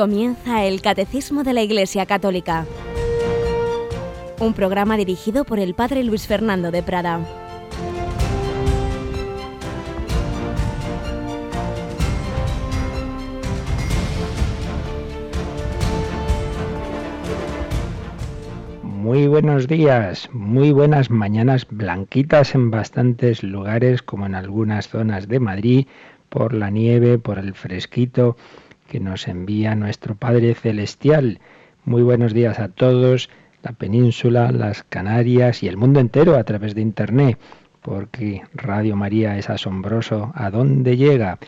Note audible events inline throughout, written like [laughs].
Comienza el Catecismo de la Iglesia Católica, un programa dirigido por el Padre Luis Fernando de Prada. Muy buenos días, muy buenas mañanas blanquitas en bastantes lugares, como en algunas zonas de Madrid, por la nieve, por el fresquito que nos envía nuestro Padre Celestial. Muy buenos días a todos, la península, las Canarias y el mundo entero a través de Internet, porque Radio María es asombroso a dónde llega.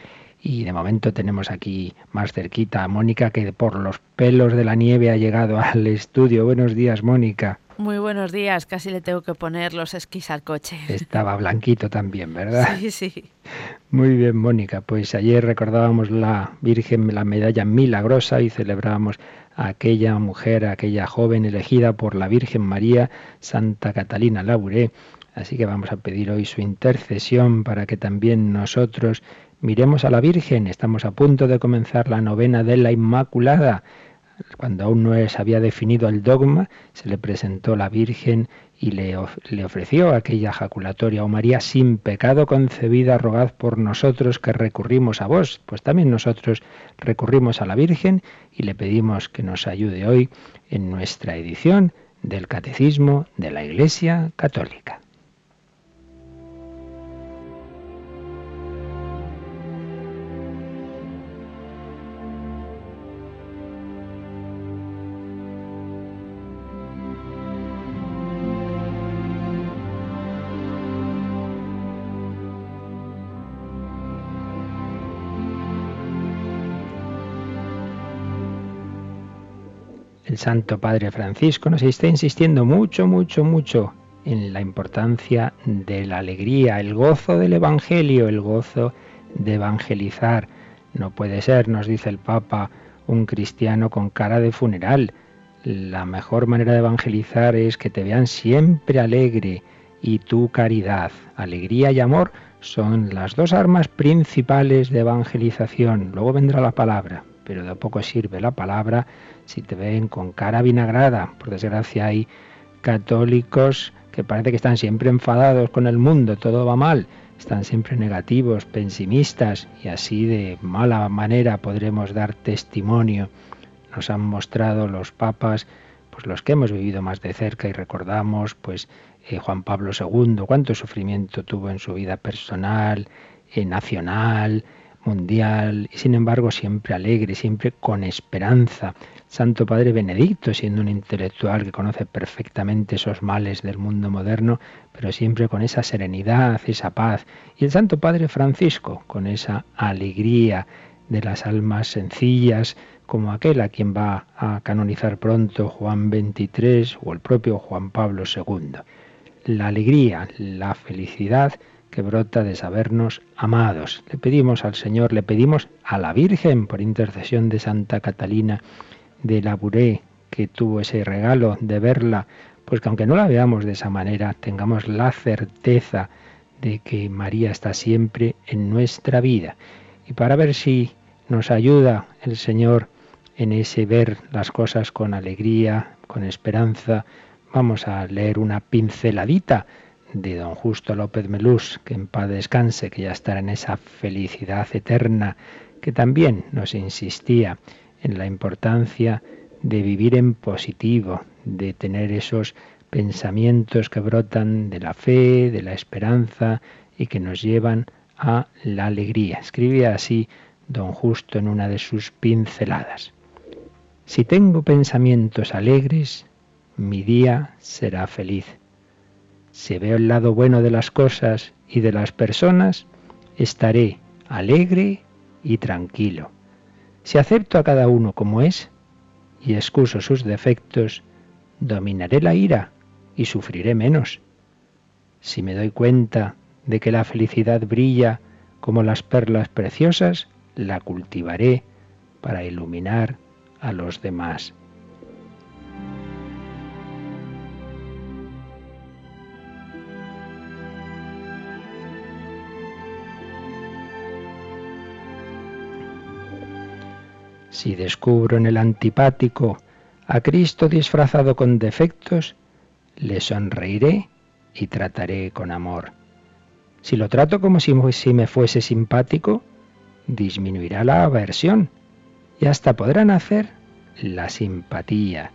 Y de momento tenemos aquí más cerquita a Mónica, que por los pelos de la nieve ha llegado al estudio. Buenos días, Mónica. Muy buenos días, casi le tengo que poner los esquís al coche. Estaba blanquito también, ¿verdad? Sí, sí. Muy bien, Mónica. Pues ayer recordábamos la Virgen, la medalla milagrosa y celebrábamos a aquella mujer, a aquella joven elegida por la Virgen María, Santa Catalina Labouré. Así que vamos a pedir hoy su intercesión para que también nosotros miremos a la Virgen. Estamos a punto de comenzar la novena de la Inmaculada cuando aún no se había definido el dogma, se le presentó la Virgen y le, le, ofreció aquella jaculatoria, oh María, sin pecado concebida, rogad por nosotros que recurrimos a vos. Pues también nosotros recurrimos a la Virgen y le pedimos que nos ayude hoy en nuestra edición del Catecismo de la Iglesia Católica. Santo Padre Francisco nos está insistiendo mucho, mucho, mucho en la importancia de la alegría, el gozo del Evangelio, el gozo de evangelizar. No puede ser, nos dice el Papa, un cristiano con cara de funeral. La mejor manera de evangelizar es que te vean siempre alegre y tu caridad. Alegría y amor son las dos armas principales de evangelización. Luego vendrá la palabra, pero de poco sirve la palabra si te ven con cara vinagrada. Por desgracia hay católicos que parece que están siempre enfadados con el mundo, todo va mal, están siempre negativos, pesimistas y así de mala manera podremos dar testimonio. Nos han mostrado los papas, pues los que hemos vivido más de cerca y recordamos, pues eh, Juan Pablo II, cuánto sufrimiento tuvo en su vida personal, eh, nacional, mundial, y sin embargo siempre alegre, siempre con esperanza. Santo Padre Benedicto, siendo un intelectual que conoce perfectamente esos males del mundo moderno, pero siempre con esa serenidad, esa paz. Y el Santo Padre Francisco, con esa alegría de las almas sencillas, como aquel a quien va a canonizar pronto Juan XXIII o el propio Juan Pablo II. La alegría, la felicidad que brota de sabernos amados. Le pedimos al Señor, le pedimos a la Virgen, por intercesión de Santa Catalina, de Labouré, que tuvo ese regalo de verla, pues que aunque no la veamos de esa manera, tengamos la certeza de que María está siempre en nuestra vida. Y para ver si nos ayuda el Señor en ese ver las cosas con alegría, con esperanza, vamos a leer una pinceladita de don Justo López Melús, que en paz descanse, que ya estará en esa felicidad eterna, que también nos insistía en la importancia de vivir en positivo, de tener esos pensamientos que brotan de la fe, de la esperanza y que nos llevan a la alegría. Escribía así don Justo en una de sus pinceladas. Si tengo pensamientos alegres, mi día será feliz. Si veo el lado bueno de las cosas y de las personas, estaré alegre y tranquilo. Si acepto a cada uno como es y excuso sus defectos, dominaré la ira y sufriré menos. Si me doy cuenta de que la felicidad brilla como las perlas preciosas, la cultivaré para iluminar a los demás. Si descubro en el antipático a Cristo disfrazado con defectos, le sonreiré y trataré con amor. Si lo trato como si, me fuese simpático, disminuirá la aversión y hasta podrán hacer la simpatía.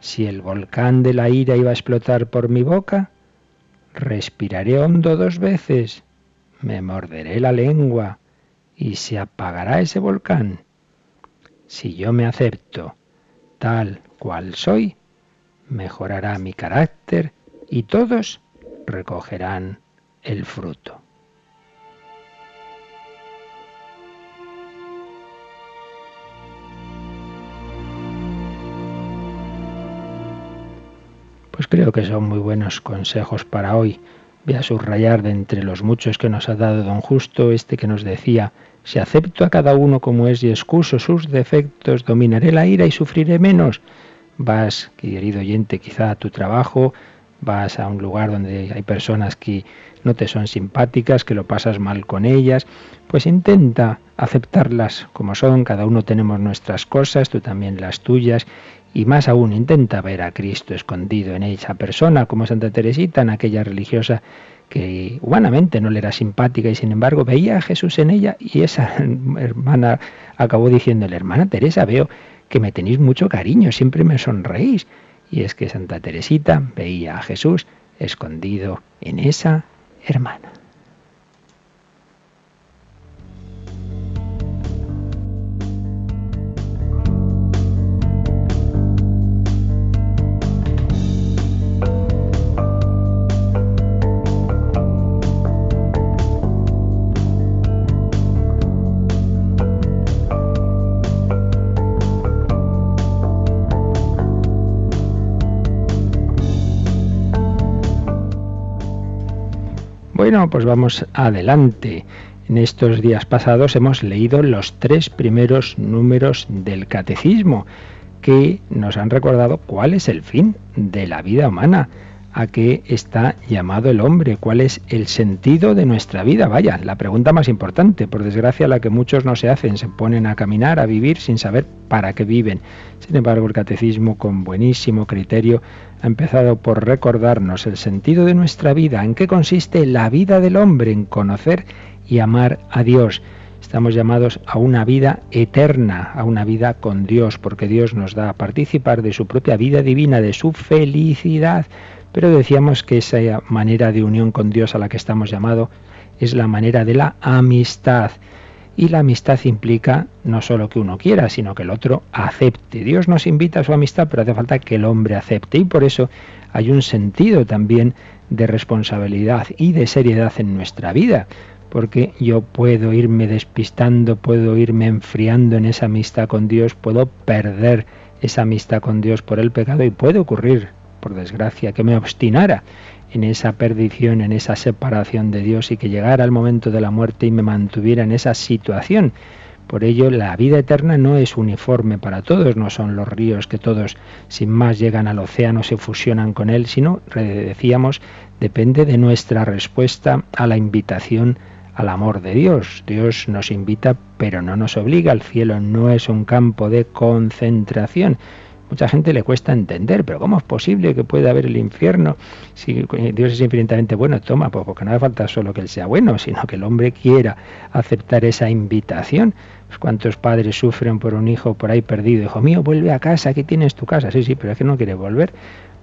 Si el volcán de la ira iba a explotar por mi boca, respiraré hondo dos veces, me morderé la lengua y se apagará ese volcán. Si yo me acepto tal cual soy, mejorará mi carácter y todos recogerán el fruto. Pues creo que son muy buenos consejos para hoy. Voy a subrayar de entre los muchos que nos ha dado don Justo este que nos decía, si acepto a cada uno como es y excuso sus defectos, dominaré la ira y sufriré menos. Vas, querido oyente, quizá a tu trabajo, vas a un lugar donde hay personas que no te son simpáticas, que lo pasas mal con ellas, pues intenta aceptarlas como son, cada uno tenemos nuestras cosas, tú también las tuyas, y más aún intenta ver a Cristo escondido en esa persona, como Santa Teresita, en aquella religiosa que humanamente no le era simpática y sin embargo veía a Jesús en ella y esa [laughs] hermana acabó diciéndole, hermana Teresa, veo que me tenéis mucho cariño, siempre me sonreís. Y es que Santa Teresita veía a Jesús escondido en esa hermana. Bueno, pues vamos adelante. En estos días pasados hemos leído los tres primeros números del catecismo que nos han recordado cuál es el fin de la vida humana a qué está llamado el hombre, cuál es el sentido de nuestra vida. Vaya, la pregunta más importante, por desgracia la que muchos no se hacen, se ponen a caminar, a vivir sin saber para qué viven. Sin embargo, el catecismo con buenísimo criterio ha empezado por recordarnos el sentido de nuestra vida, en qué consiste la vida del hombre, en conocer y amar a Dios. Estamos llamados a una vida eterna, a una vida con Dios, porque Dios nos da a participar de su propia vida divina, de su felicidad. Pero decíamos que esa manera de unión con Dios a la que estamos llamados es la manera de la amistad. Y la amistad implica no solo que uno quiera, sino que el otro acepte. Dios nos invita a su amistad, pero hace falta que el hombre acepte. Y por eso hay un sentido también de responsabilidad y de seriedad en nuestra vida. Porque yo puedo irme despistando, puedo irme enfriando en esa amistad con Dios, puedo perder esa amistad con Dios por el pecado y puede ocurrir por desgracia, que me obstinara en esa perdición, en esa separación de Dios y que llegara el momento de la muerte y me mantuviera en esa situación. Por ello, la vida eterna no es uniforme para todos, no son los ríos que todos sin más llegan al océano, se fusionan con él, sino, decíamos, depende de nuestra respuesta a la invitación al amor de Dios. Dios nos invita, pero no nos obliga. El cielo no es un campo de concentración, Mucha gente le cuesta entender, pero ¿cómo es posible que pueda haber el infierno si Dios es infinitamente bueno? Toma, pues porque no hace falta solo que Él sea bueno, sino que el hombre quiera aceptar esa invitación. Pues ¿Cuántos padres sufren por un hijo por ahí perdido? Hijo mío, vuelve a casa, aquí tienes tu casa. Sí, sí, pero es que no quiere volver.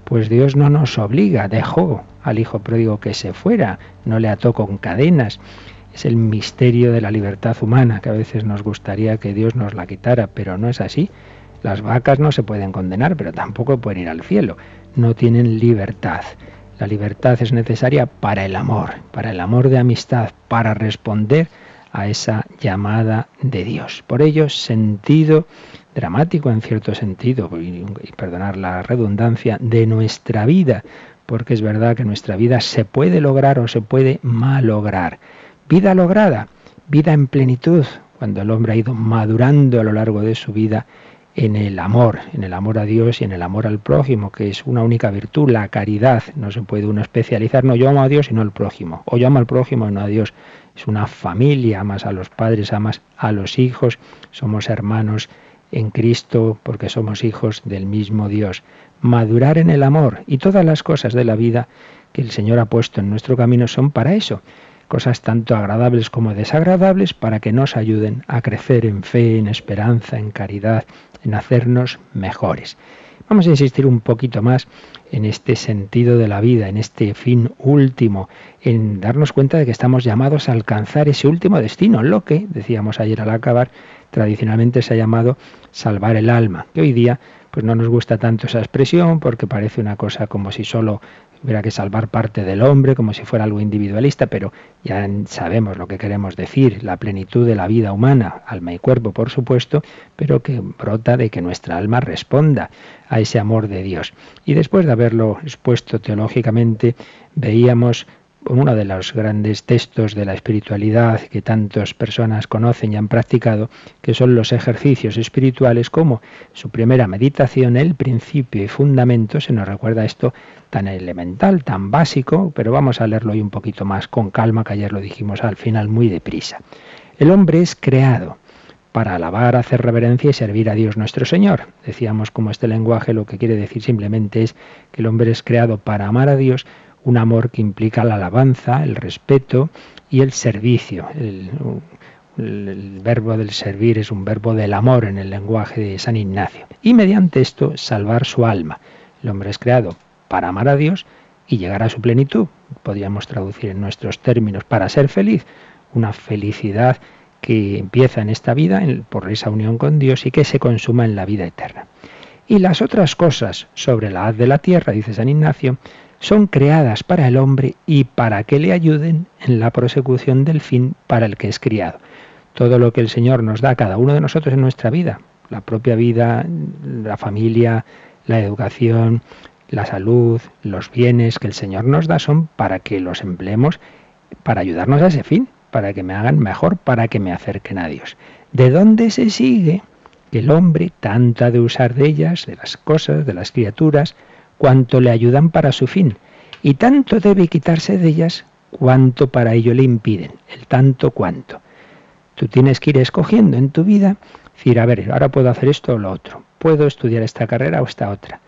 Pues Dios no nos obliga, dejó al hijo pródigo que se fuera, no le ató con cadenas. Es el misterio de la libertad humana, que a veces nos gustaría que Dios nos la quitara, pero no es así. Las vacas no se pueden condenar, pero tampoco pueden ir al cielo. No tienen libertad. La libertad es necesaria para el amor, para el amor de amistad, para responder a esa llamada de Dios. Por ello, sentido dramático en cierto sentido, y, perdonar la redundancia, de nuestra vida, porque es verdad que nuestra vida se puede lograr o se puede malograr. Vida lograda, vida en plenitud, cuando el hombre ha ido madurando a lo largo de su vida en el amor, en el amor a Dios y en el amor al prójimo, que es una única virtud, la caridad. No se puede uno especializar, no, yo amo a Dios y no al prójimo, o yo amo al prójimo y no a Dios. Es una familia, amas a los padres, amas a los hijos, somos hermanos en Cristo porque somos hijos del mismo Dios. Madurar en el amor y todas las cosas de la vida que el Señor ha puesto en nuestro camino son para eso, cosas tanto agradables como desagradables para que nos ayuden a crecer en fe, en esperanza, en caridad, en hacernos mejores. Vamos a insistir un poquito más en este sentido de la vida, en este fin último, en darnos cuenta de que estamos llamados a alcanzar ese último destino, lo que, decíamos ayer al acabar, tradicionalmente se ha llamado salvar el alma, que hoy día pues no nos gusta tanto esa expresión porque parece una cosa como si solo hubiera que salvar parte del hombre, como si fuera algo individualista, pero ya sabemos lo que queremos decir, la plenitud de la vida humana, alma y cuerpo, por supuesto, pero que brota de que nuestra alma responda a ese amor de Dios. Y después de haberlo expuesto teológicamente, veíamos uno de los grandes textos de la espiritualidad que tantas personas conocen y han practicado, que son los ejercicios espirituales, como su primera meditación, el principio y fundamento, se nos recuerda esto tan elemental, tan básico, pero vamos a leerlo hoy un poquito más con calma, que ayer lo dijimos al final muy deprisa. El hombre es creado para alabar, hacer reverencia y servir a Dios nuestro Señor. Decíamos como este lenguaje lo que quiere decir simplemente es que el hombre es creado para amar a Dios, un amor que implica la alabanza, el respeto y el servicio. El, verbo del servir es un verbo del amor en el lenguaje de San Ignacio. Y mediante esto salvar su alma. El hombre es creado para amar a Dios y llegar a su plenitud. Podríamos traducir en nuestros términos para ser feliz. Una felicidad que empieza en esta vida por esa unión con Dios y que se consuma en la vida eterna. Y las otras cosas sobre la haz de la tierra, dice San Ignacio, son creadas para el hombre y para que le ayuden en la prosecución del fin para el que es criado. Todo lo que el Señor nos da a cada uno de nosotros en nuestra vida, la propia vida, la familia, la educación, la salud, los bienes que el Señor nos da son para que los empleemos para ayudarnos a ese fin, para que me hagan mejor, para que me acerquen a Dios. ¿De dónde se sigue que el hombre tanto ha de usar de ellas, de las cosas, de las criaturas, cuanto le ayudan para su fin, y tanto debe quitarse de ellas cuanto para ello le impiden, el tanto cuanto. Tú tienes que ir escogiendo en tu vida, decir, a ver, ahora puedo hacer esto o lo otro, puedo estudiar esta carrera o esta otra.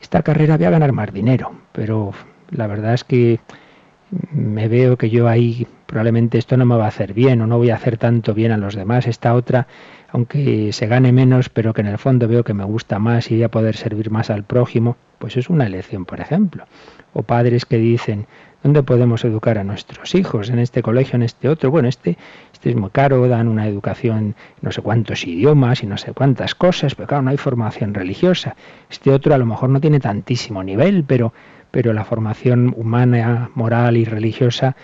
Esta carrera voy a ganar más dinero, pero la verdad es que me veo que yo ahí probablemente esto no me va a hacer bien o no voy a hacer tanto bien a los demás. Esta otra aunque se gane menos, pero que en el fondo veo que me gusta más y voy a poder servir más al prójimo, pues es una elección, por ejemplo. O padres que dicen, ¿dónde podemos educar a nuestros hijos? ¿En este colegio, en este otro? Bueno, este, este es muy caro, dan una educación, no sé cuántos idiomas y no sé cuántas cosas, pero claro, no hay formación religiosa. Este otro a lo mejor no tiene tantísimo nivel, pero, pero la formación humana, moral y religiosa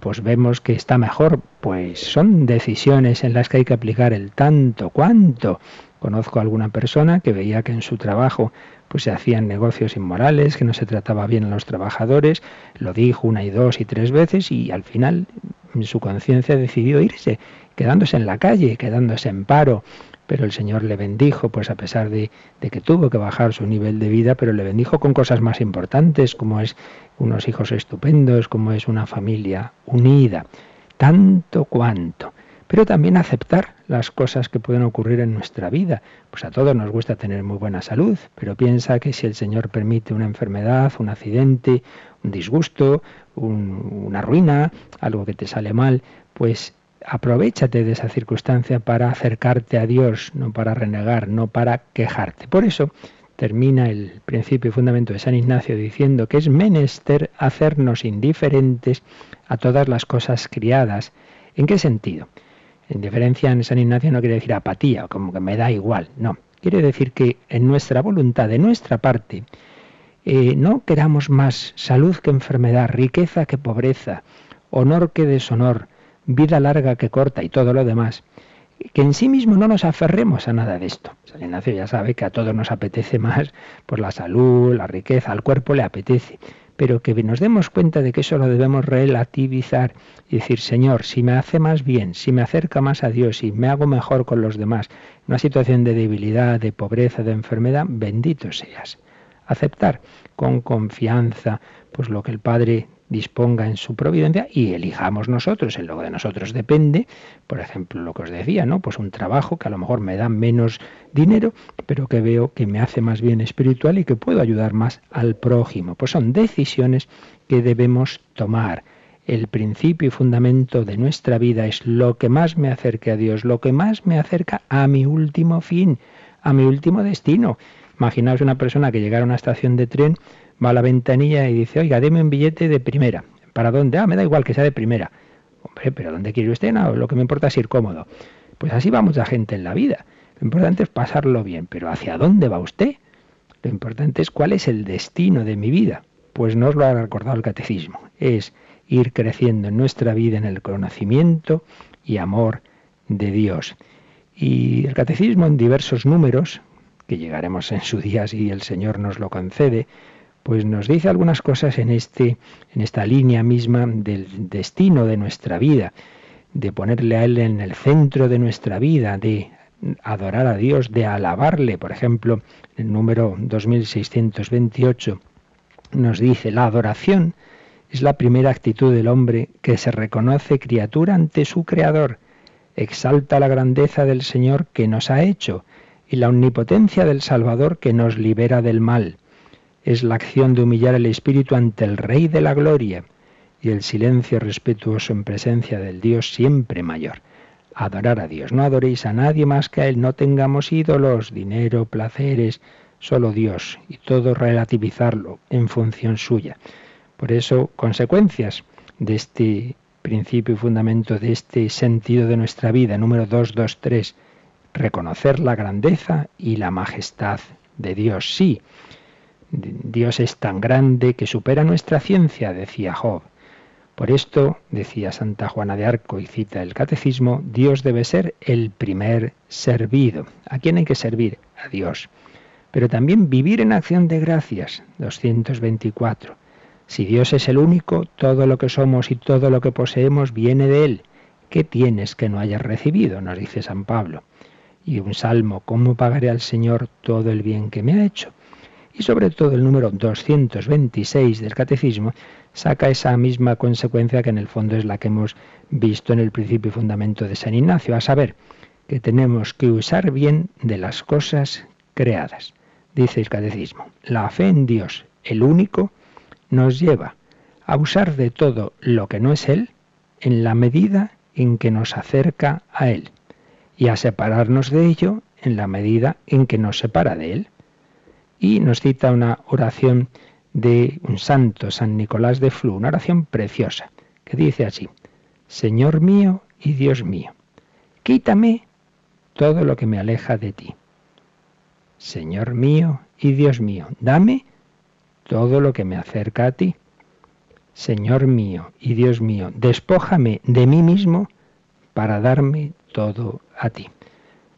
pues vemos que está mejor, pues son decisiones en las que hay que aplicar el tanto cuanto. Conozco a alguna persona que veía que en su trabajo pues se hacían negocios inmorales, que no se trataba bien a los trabajadores, lo dijo una y dos y tres veces y al final su conciencia decidió irse, quedándose en la calle, quedándose en paro, pero el Señor le bendijo, pues a pesar de, que tuvo que bajar su nivel de vida, pero le bendijo con cosas más importantes, como es unos hijos estupendos, como es una familia unida, tanto cuanto. Pero también aceptar las cosas que pueden ocurrir en nuestra vida. Pues a todos nos gusta tener muy buena salud, pero piensa que si el Señor permite una enfermedad, un accidente, un disgusto, una ruina, algo que te sale mal, pues aprovechate de esa circunstancia para acercarte a Dios, no para renegar, no para quejarte. Por eso termina el principio y fundamento de San Ignacio diciendo que es menester hacernos indiferentes a todas las cosas criadas. ¿En qué sentido? Indiferencia en San Ignacio no quiere decir apatía, como que me da igual, no. Quiere decir que en nuestra voluntad, de nuestra parte, eh, no queramos más salud que enfermedad, riqueza que pobreza, honor que deshonor, vida larga que corta y todo lo demás, que en sí mismo no nos aferremos a nada de esto. San Ignacio ya sabe que a todos nos apetece más por la salud, la riqueza, al cuerpo le apetece, pero que nos demos cuenta de que eso lo debemos relativizar y decir, Señor, si me hace más bien, si me acerca más a Dios, si me hago mejor con los demás, en una situación de debilidad, de pobreza, de enfermedad, bendito seas. Aceptar con confianza pues lo que el Padre disponga en su providencia y elijamos nosotros, en lo de nosotros depende, por ejemplo, lo que os decía, ¿no? Pues un trabajo que a lo mejor me da menos dinero, pero que veo que me hace más bien espiritual y que puedo ayudar más al prójimo. Pues son decisiones que debemos tomar. El principio y fundamento de nuestra vida es lo que más me acerca a Dios, lo que más me acerca a mi último fin, a mi último destino. Imaginaos una persona que llegara a una estación de tren va a la ventanilla y dice, oiga, deme un billete de primera. ¿Para dónde? Ah, me da igual que sea de primera. Hombre, pero ¿dónde quiere usted? No, lo que me importa es ir cómodo. Pues así va mucha gente en la vida. Lo importante es pasarlo bien, pero ¿hacia dónde va usted? Lo importante es cuál es el destino de mi vida. Pues no os lo ha recordado el catecismo. Es ir creciendo en nuestra vida en el conocimiento y amor de Dios. Y el catecismo en diversos números, que llegaremos en su día si el Señor nos lo concede, pues nos dice algunas cosas en, este, en esta línea misma del destino de nuestra vida, de ponerle a Él en el centro de nuestra vida, de adorar a Dios, de alabarle. Por ejemplo, el número 2628 nos dice, la adoración es la primera actitud del hombre que se reconoce criatura ante su Creador, exalta la grandeza del Señor que nos ha hecho y la omnipotencia del Salvador que nos libera del mal es la acción de humillar el espíritu ante el Rey de la Gloria y el silencio respetuoso en presencia del Dios siempre mayor. Adorar a Dios. No adoréis a nadie más que a Él. No tengamos ídolos, dinero, placeres, solo Dios y todo relativizarlo en función suya. Por eso, consecuencias de este principio y fundamento de este sentido de nuestra vida, número 223, reconocer la grandeza y la majestad de Dios. Sí, Dios es tan grande que supera nuestra ciencia, decía Job. Por esto, decía Santa Juana de Arco y cita el Catecismo, Dios debe ser el primer servido. ¿A quién hay que servir? A Dios. Pero también vivir en acción de gracias, 224. Si Dios es el único, todo lo que somos y todo lo que poseemos viene de Él. ¿Qué tienes que no hayas recibido? nos dice San Pablo. Y un salmo, ¿cómo pagaré al Señor todo el bien que me ha hecho? Y sobre todo el número 226 del Catecismo saca esa misma consecuencia que en el fondo es la que hemos visto en el principio y fundamento de San Ignacio, a saber, que tenemos que usar bien de las cosas creadas. Dice el Catecismo, la fe en Dios, el único, nos lleva a usar de todo lo que no es Él en la medida en que nos acerca a Él y a separarnos de ello en la medida en que nos separa de Él y nos cita una oración de un santo, San Nicolás de Flu, una oración preciosa, que dice así, Señor mío y Dios mío, quítame todo lo que me aleja de ti. Señor mío y Dios mío, dame todo lo que me acerca a ti. Señor mío y Dios mío, despójame de mí mismo para darme todo a ti.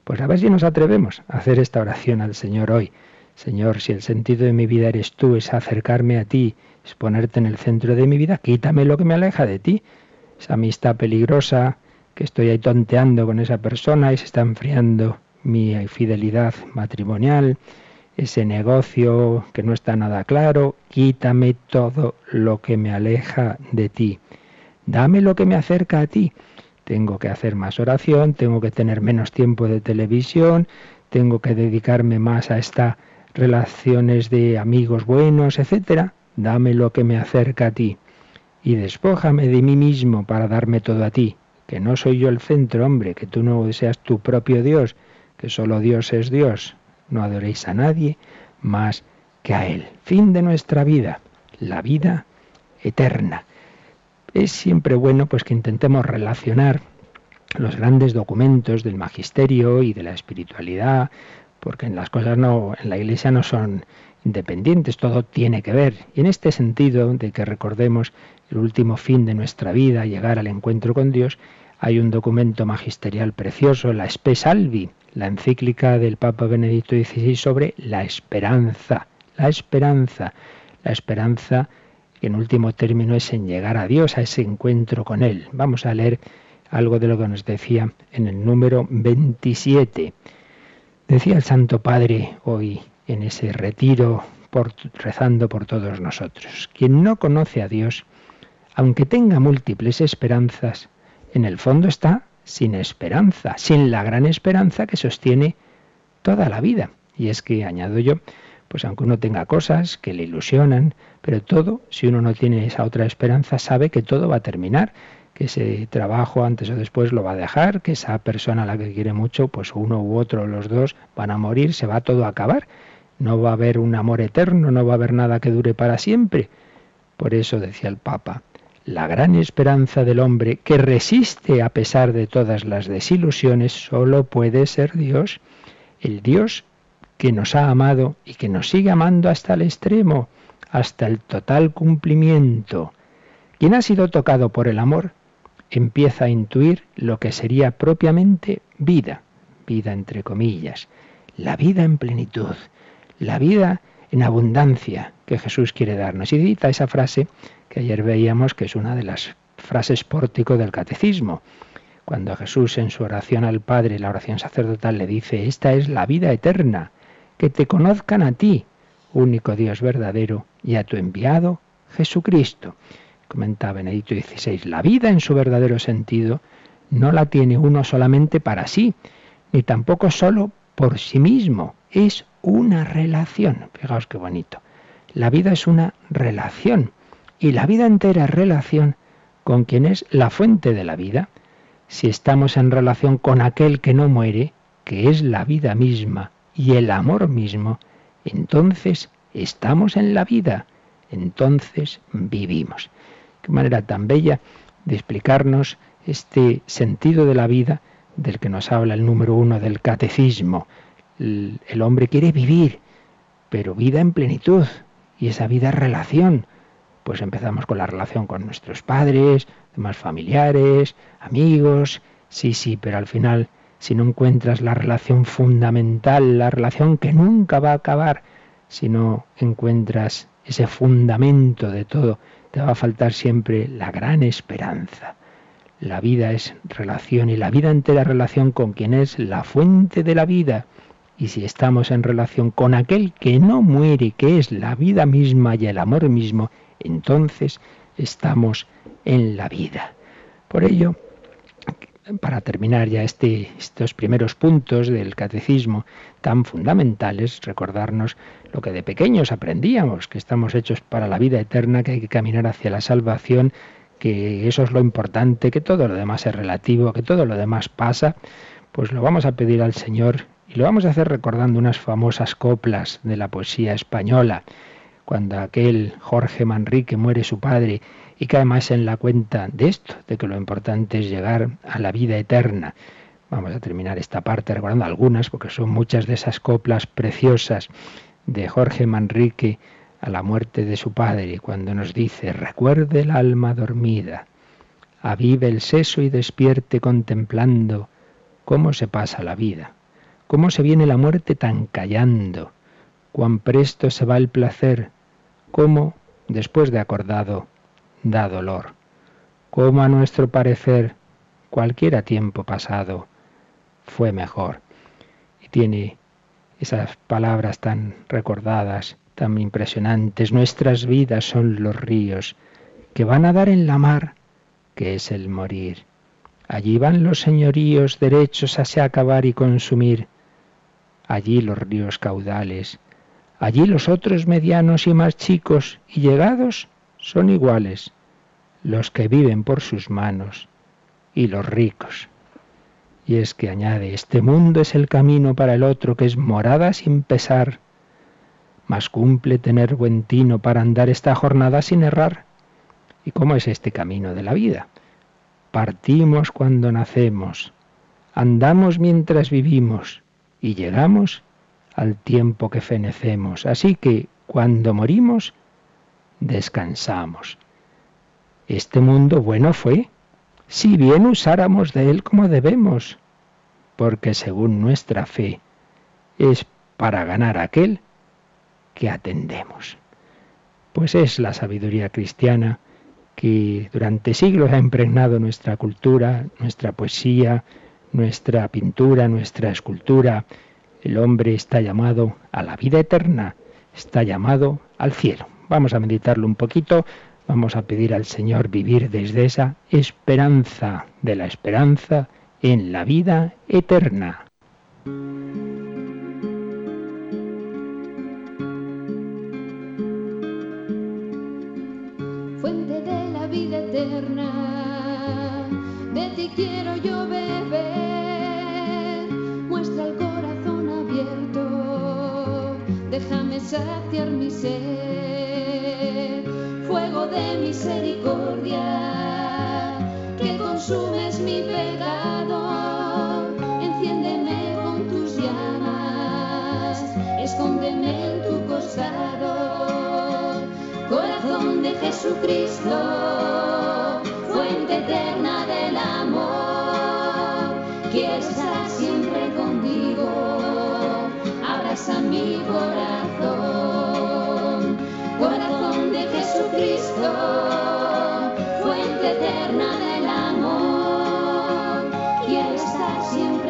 Pues a ver si nos atrevemos a hacer esta oración al Señor hoy Señor, si el sentido de mi vida eres tú, es acercarme a ti, es ponerte en el centro de mi vida, quítame lo que me aleja de ti. Esa amistad peligrosa, que estoy ahí tonteando con esa persona y se está enfriando mi fidelidad matrimonial, ese negocio que no está nada claro, quítame todo lo que me aleja de ti. Dame lo que me acerca a ti. Tengo que hacer más oración, tengo que tener menos tiempo de televisión, tengo que dedicarme más a esta relaciones de amigos buenos, etcétera, dame lo que me acerca a ti y despójame de mí mismo para darme todo a ti, que no soy yo el centro, hombre, que tú no seas tu propio Dios, que solo Dios es Dios. No adoréis a nadie más que a Él. Fin de nuestra vida, la vida eterna. Es siempre bueno pues que intentemos relacionar los grandes documentos del magisterio y de la espiritualidad porque en las cosas no, en la iglesia no son independientes, todo tiene que ver. Y en este sentido de que recordemos el último fin de nuestra vida, llegar al encuentro con Dios, hay un documento magisterial precioso, la Spe Salvi, la encíclica del Papa Benedicto XVI sobre la esperanza, la esperanza, la esperanza que en último término es en llegar a Dios, a ese encuentro con Él. Vamos a leer algo de lo que nos decía en el número 27. Decía el Santo Padre hoy en ese retiro rezando por todos nosotros. Quien no conoce a Dios, aunque tenga múltiples esperanzas, en el fondo está sin esperanza, sin la gran esperanza que sostiene toda la vida. Y es que, añado yo, pues aunque uno tenga cosas que le ilusionan, pero todo, si uno no tiene esa otra esperanza, sabe que todo va a terminar, ese trabajo antes o después lo va a dejar, que esa persona a la que quiere mucho, pues uno u otro, los dos, van a morir, se va todo a acabar. No va a haber un amor eterno, no va a haber nada que dure para siempre. Por eso decía el Papa, la gran esperanza del hombre que resiste a pesar de todas las desilusiones solo puede ser Dios, el Dios que nos ha amado y que nos sigue amando hasta el extremo, hasta el total cumplimiento. Quien ha sido tocado por el amor empieza a intuir lo que sería propiamente vida, vida entre comillas, la vida en plenitud, la vida en abundancia que Jesús quiere darnos. Y cita esa frase que ayer veíamos que es una de las frases pórtico del catecismo. Cuando Jesús en su oración al Padre, la oración sacerdotal, le dice, esta es la vida eterna, que te conozcan a ti, único Dios verdadero, y a tu enviado, Jesucristo. Comentaba Benedicto XVI, la vida en su verdadero sentido no la tiene uno solamente para sí, ni tampoco solo por sí mismo, es una relación. Fijaos qué bonito. La vida es una relación y la vida entera es relación con quien es la fuente de la vida. Si estamos en relación con aquel que no muere, que es la vida misma y el amor mismo, entonces estamos en la vida, entonces vivimos. Qué manera tan bella de explicarnos este sentido de la vida del que nos habla el número uno del catecismo el hombre quiere vivir, pero vida en plenitud. Y esa vida es relación. Pues empezamos con la relación con nuestros padres, demás familiares, amigos. Sí, sí, pero al final, si no encuentras la relación fundamental, la relación que nunca va a acabar, si no encuentras ese fundamento de todo, te va a faltar siempre la gran esperanza. La vida es relación y la vida entera relación con quien es la fuente de la vida. Y si estamos en relación con aquel que no muere, que es la vida misma y el amor mismo, entonces estamos en la vida. Por ello, para terminar ya este, estos primeros puntos del catecismo tan fundamentales, recordarnos lo que de pequeños aprendíamos, que estamos hechos para la vida eterna, que hay que caminar hacia la salvación, que eso es lo importante, que todo lo demás es relativo, que todo lo demás pasa, pues lo vamos a pedir al Señor y lo vamos a hacer recordando unas famosas coplas de la poesía española, cuando aquel Jorge Manrique muere su padre y cae más en la cuenta de esto, de que lo importante es llegar a la vida eterna. Vamos a terminar esta parte recordando algunas, porque son muchas de esas coplas preciosas de Jorge Manrique a la muerte de su padre, cuando nos dice, recuerde el alma dormida, avive el seso y despierte contemplando cómo se pasa la vida cómo se viene la muerte tan callando, cuán presto se va el placer, cómo, después de acordado, da dolor, cómo a nuestro parecer, cualquiera tiempo pasado, fue mejor. Y tiene esas palabras tan recordadas, tan impresionantes, nuestras vidas son los ríos que van a dar en la mar, que es el morir. Allí van los señoríos derechos a se acabar y consumir, allí los ríos caudales, allí los otros medianos y más chicos y llegados son iguales, los que viven por sus manos y los ricos. Y es que añade, este mundo es el camino para el otro que es morada sin pesar, mas cumple tener buen tino para andar esta jornada sin errar. ¿Y cómo es este camino de la vida? Partimos cuando nacemos, andamos mientras vivimos, y llegamos al tiempo que fenecemos. Así que cuando morimos, descansamos. Este mundo bueno fue, si bien usáramos de él como debemos, porque según nuestra fe es para ganar aquel que atendemos. pues es la sabiduría cristiana que durante siglos ha impregnado nuestra cultura, nuestra poesía, nuestra pintura, nuestra escultura. El hombre está llamado a la vida eterna, está llamado al cielo. Vamos a meditarlo un poquito, vamos a pedir al Señor vivir desde esa esperanza de la esperanza en la vida eterna. Fuente de la vida eterna, de ti quiero yo beber. Muestra el corazón abierto, déjame saciar mi sed. Fuego de misericordia, que consumes mi pecado. De Jesucristo, fuente eterna del amor, quiero estar siempre contigo, abraza mi corazón. Corazón de Jesucristo, fuente eterna del amor, quiero estar siempre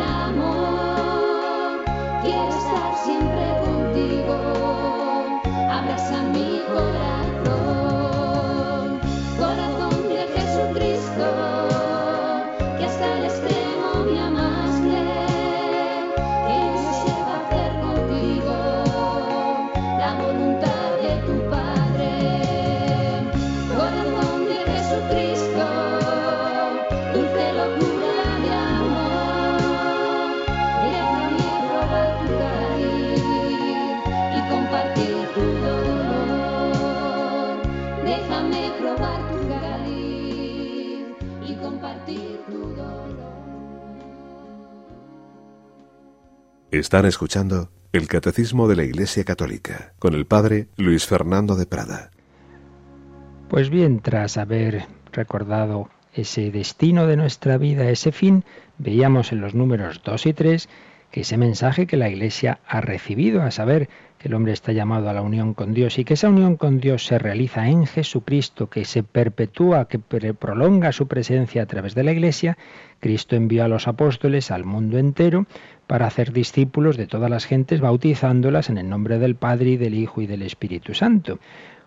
amor, quiero estar siempre contigo, abraza mi corazón. Y compartir tu dolor. Están escuchando el Catecismo de la Iglesia Católica con el Padre Luis Fernando de Prada. Pues bien, tras haber recordado ese destino de nuestra vida, ese fin, veíamos en los números 2 y 3 que ese mensaje que la Iglesia ha recibido, a saber, que el hombre está llamado a la unión con Dios y que esa unión con Dios se realiza en Jesucristo, que se perpetúa, que prolonga su presencia a través de la Iglesia, Cristo envió a los apóstoles al mundo entero para hacer discípulos de todas las gentes, bautizándolas en el nombre del Padre y del Hijo y del Espíritu Santo.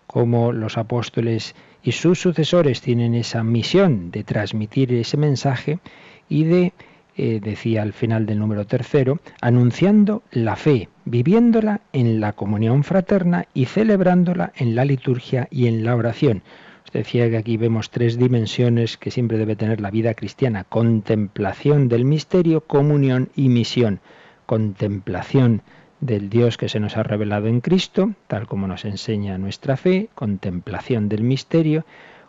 Como los apóstoles y sus sucesores tienen esa misión de transmitir ese mensaje y de eh, decía al final del número tercero, anunciando la fe, viviéndola en la comunión fraterna y celebrándola en la liturgia y en la oración. Os decía que aquí vemos tres dimensiones que siempre debe tener la vida cristiana. Contemplación del misterio, comunión y misión. Contemplación del Dios que se nos ha revelado en Cristo, tal como nos enseña nuestra fe, contemplación del misterio,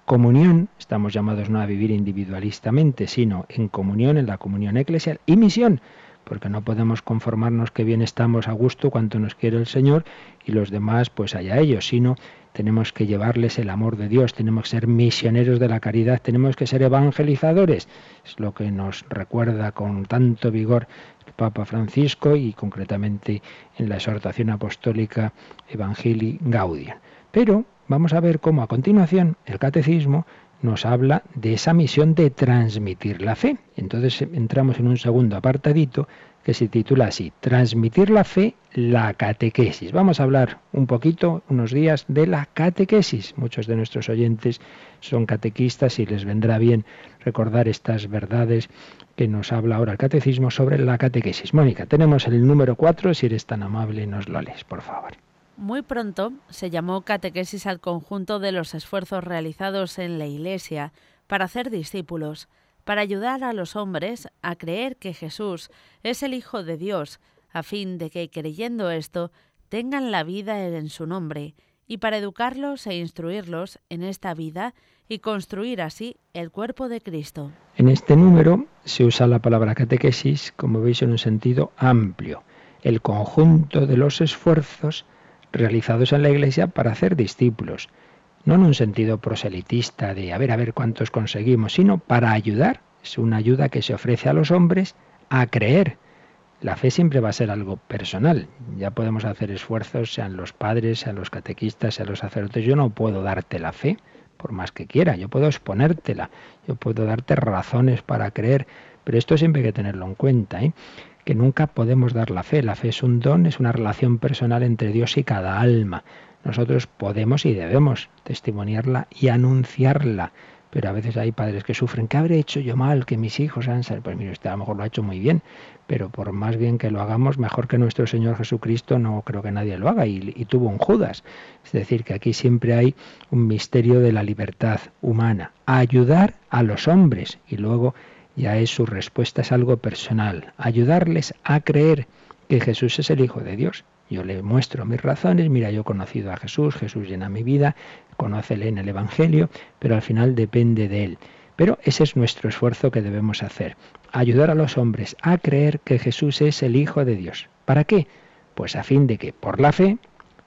comunión, estamos llamados no a vivir individualistamente, sino en comunión, en la comunión eclesial, y misión, porque no podemos conformarnos que bien estamos a gusto cuanto nos quiere el Señor y los demás pues allá ellos, sino tenemos que llevarles el amor de Dios, tenemos que ser misioneros de la caridad, tenemos que ser evangelizadores, es lo que nos recuerda con tanto vigor el Papa Francisco y concretamente en la exhortación apostólica Evangelii Gaudium. Pero vamos a ver cómo a continuación el catecismo nos habla de esa misión de transmitir la fe. Entonces entramos en un segundo apartadito que se titula así, Transmitir la fe, la catequesis. Vamos a hablar un poquito, unos días, de la catequesis. Muchos de nuestros oyentes son catequistas y les vendrá bien recordar estas verdades que nos habla ahora el catecismo sobre la catequesis. Mónica, tenemos el número 4, si eres tan amable nos lo lees, por favor. Muy pronto se llamó catequesis al conjunto de los esfuerzos realizados en la Iglesia para hacer discípulos, para ayudar a los hombres a creer que Jesús es el Hijo de Dios, a fin de que, creyendo esto, tengan la vida en su nombre, y para educarlos e instruirlos en esta vida y construir así el cuerpo de Cristo. En este número se usa la palabra catequesis, como veis, en un sentido amplio, el conjunto de los esfuerzos realizados en la Iglesia para hacer discípulos, no en un sentido proselitista de a ver a ver cuántos conseguimos, sino para ayudar. Es una ayuda que se ofrece a los hombres a creer. La fe siempre va a ser algo personal. Ya podemos hacer esfuerzos, sean los padres, sean los catequistas, sean los sacerdotes. Yo no puedo darte la fe, por más que quiera. Yo puedo exponértela, yo puedo darte razones para creer, pero esto siempre hay que tenerlo en cuenta, ¿eh? Que nunca podemos dar la fe. La fe es un don, es una relación personal entre Dios y cada alma. Nosotros podemos y debemos testimoniarla y anunciarla. Pero a veces hay padres que sufren, ¿qué habré hecho yo mal? Que mis hijos han salido. Pues mire, usted a lo mejor lo ha hecho muy bien, pero por más bien que lo hagamos, mejor que nuestro Señor Jesucristo, no creo que nadie lo haga. Y, y tuvo un Judas. Es decir, que aquí siempre hay un misterio de la libertad humana. ayudar a los hombres. Y luego ya es su respuesta, es algo personal. Ayudarles a creer que Jesús es el Hijo de Dios yo le muestro mis razones, mira, yo he conocido a Jesús, Jesús llena mi vida, conócele en el Evangelio, pero al final depende de Él. Pero ese es nuestro esfuerzo que debemos hacer, ayudar a los hombres a creer que Jesús es el Hijo de Dios. ¿Para qué? Pues a fin de que por la fe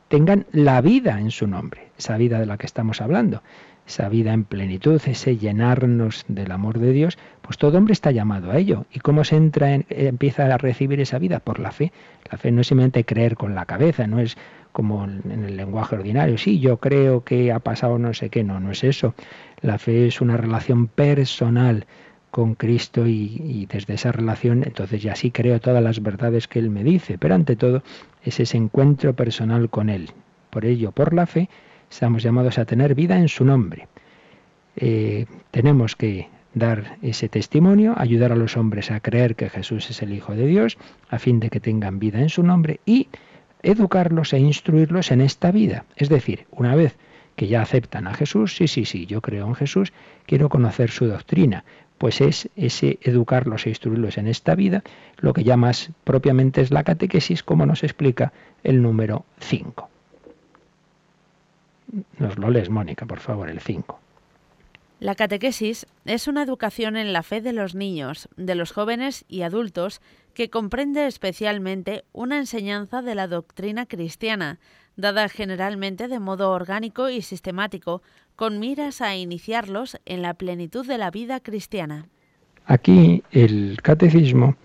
tengan la vida en su nombre, esa vida de la que estamos hablando esa vida en plenitud, ese llenarnos del amor de Dios, pues todo hombre está llamado a ello. ¿Y cómo se entra en, empieza a recibir esa vida? Por la fe. La fe no es simplemente creer con la cabeza, no es como en el lenguaje ordinario, sí, yo creo que ha pasado no sé qué, no, no es eso. La fe es una relación personal con Cristo y, y, desde esa relación entonces ya sí creo todas las verdades que Él me dice, pero ante todo es ese encuentro personal con Él. Por ello, por la fe, estamos llamados a tener vida en su nombre. Eh, tenemos que dar ese testimonio, ayudar a los hombres a creer que Jesús es el Hijo de Dios, a fin de que tengan vida en su nombre y educarlos e instruirlos en esta vida. Es decir, una vez que ya aceptan a Jesús, sí, sí, sí, yo creo en Jesús, quiero conocer su doctrina, pues es ese educarlos e instruirlos en esta vida, lo que ya más propiamente es la catequesis, como nos explica el número 5. Nos lo lees, Mónica, por favor, el 5. La catequesis es una educación en la fe de los niños, de los jóvenes y adultos que comprende especialmente una enseñanza de la doctrina cristiana, dada generalmente de modo orgánico y sistemático, con miras a iniciarlos en la plenitud de la vida cristiana. Aquí el catecismo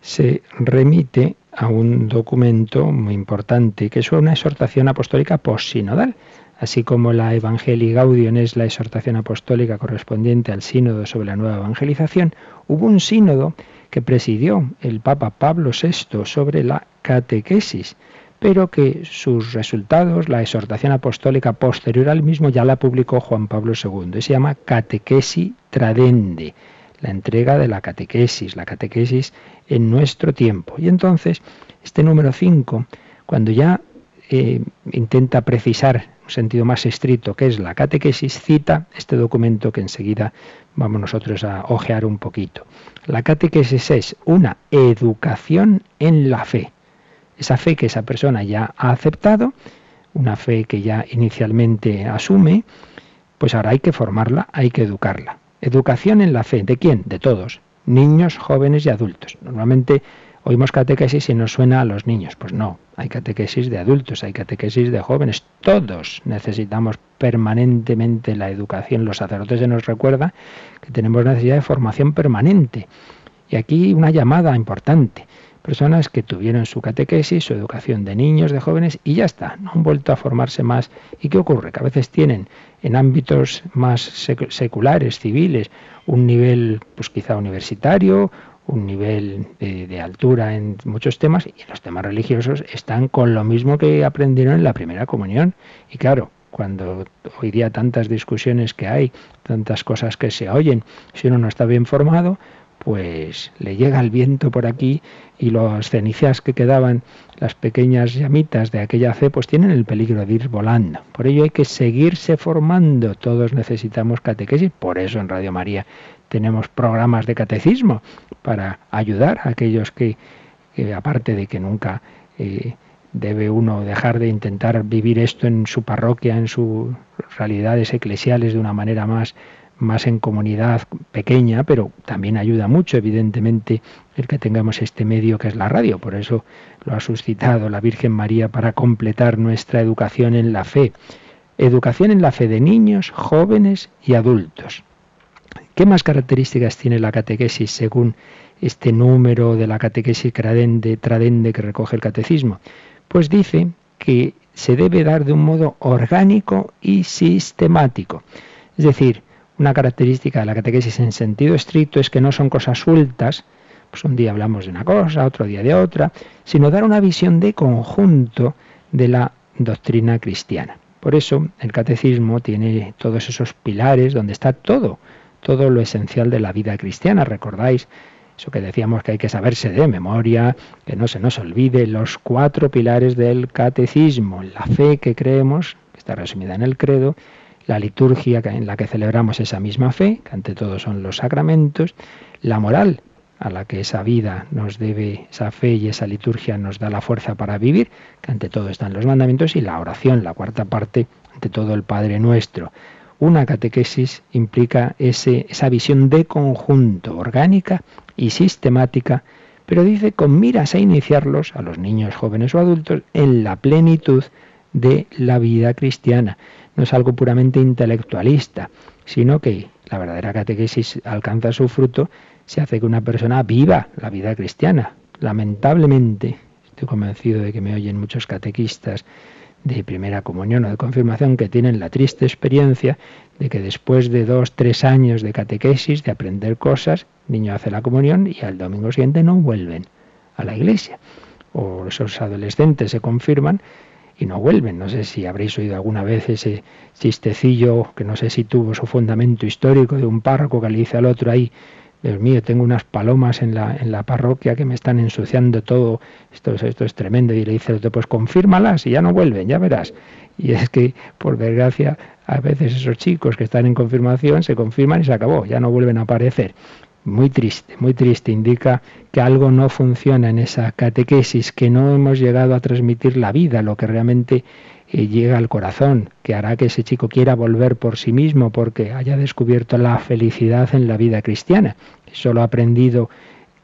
se remite a un documento muy importante que es una exhortación apostólica posinodal así como la Evangelii Gaudium es la exhortación apostólica correspondiente al sínodo sobre la nueva evangelización, hubo un sínodo que presidió el Papa Pablo VI sobre la catequesis, pero que sus resultados, la exhortación apostólica posterior al mismo, ya la publicó Juan Pablo II. Se llama Catequesi Tradende, la entrega de la catequesis, la catequesis en nuestro tiempo. Y entonces, este número 5, cuando ya eh, intenta precisar un sentido más estricto, que es la catequesis, cita este documento que enseguida vamos nosotros a ojear un poquito. La catequesis es una educación en la fe. Esa fe que esa persona ya ha aceptado, una fe que ya inicialmente asume, pues ahora hay que formarla, hay que educarla. Educación en la fe, ¿de quién? De todos, niños, jóvenes y adultos. Normalmente oímos catequesis y nos suena a los niños. Pues no, hay catequesis de adultos, hay catequesis de jóvenes. Todos necesitamos permanentemente la educación. Los sacerdotes se nos recuerda que tenemos necesidad de formación permanente. Y aquí una llamada importante. Personas que tuvieron su catequesis, su educación de niños, de jóvenes y ya está, no han vuelto a formarse más. ¿Y qué ocurre? Que a veces tienen en ámbitos más seculares, civiles, un nivel pues quizá universitario un nivel de, altura en muchos temas y los temas religiosos están con lo mismo que aprendieron en la primera comunión. Y claro, cuando hoy día tantas discusiones que hay, tantas cosas que se oyen, si uno no está bien formado, pues le llega el viento por aquí y los cenizas que quedaban, las pequeñas llamitas de aquella fe, pues tienen el peligro de ir volando. Por ello hay que seguirse formando. Todos necesitamos catequesis. Por eso en Radio María tenemos programas de catecismo para ayudar a aquellos que, aparte de que nunca eh, debe uno dejar de intentar vivir esto en su parroquia, en sus realidades eclesiales de una manera más más en comunidad pequeña, pero también ayuda mucho, evidentemente, el que tengamos este medio que es la radio. Por eso lo ha suscitado la Virgen María para completar nuestra educación en la fe. Educación en la fe de niños, jóvenes y adultos. ¿Qué más características tiene la catequesis según este número de la catequesis tradende, tradende que recoge el catecismo? Pues dice que se debe dar de un modo orgánico y sistemático. Es decir, una característica de la catequesis en sentido estricto es que no son cosas sueltas, pues un día hablamos de una cosa, otro día de otra, sino dar una visión de conjunto de la doctrina cristiana. Por eso el catecismo tiene todos esos pilares donde está todo, todo lo esencial de la vida cristiana. ¿Recordáis? Eso que decíamos que hay que saberse de memoria, que no se nos olvide los cuatro pilares del catecismo, la fe que creemos, que está resumida en el credo, la liturgia en la que celebramos esa misma fe, que ante todo son los sacramentos, la moral a la que esa vida nos debe, esa fe y esa liturgia nos da la fuerza para vivir, que ante todo están los mandamientos, y la oración, la cuarta parte, ante todo el Padre nuestro. Una catequesis implica ese, esa visión de conjunto, orgánica y sistemática, pero dice con miras a iniciarlos, a los niños, jóvenes o adultos, en la plenitud de la vida cristiana no es algo puramente intelectualista, sino que la verdadera catequesis alcanza su fruto se hace que una persona viva la vida cristiana. Lamentablemente, estoy convencido de que me oyen muchos catequistas de primera comunión o de confirmación que tienen la triste experiencia de que después de dos, tres años de catequesis, de aprender cosas, el niño hace la comunión y al domingo siguiente no vuelven a la iglesia. O esos adolescentes se confirman y no vuelven. No sé si habréis oído alguna vez ese chistecillo que no sé si tuvo su fundamento histórico de un párroco que le dice al otro ahí, Dios mío, tengo unas palomas en la, en la parroquia que me están ensuciando todo, esto, esto es tremendo. Y le dice el otro, pues confírmalas y ya no vuelven, ya verás. Y es que, por desgracia, a veces esos chicos que están en confirmación se confirman y se acabó, ya no vuelven a aparecer. Muy triste, muy triste. Indica que algo no funciona en esa catequesis, que no hemos llegado a transmitir la vida, lo que realmente eh, llega al corazón, que hará que ese chico quiera volver por sí mismo porque haya descubierto la felicidad en la vida cristiana. Solo ha aprendido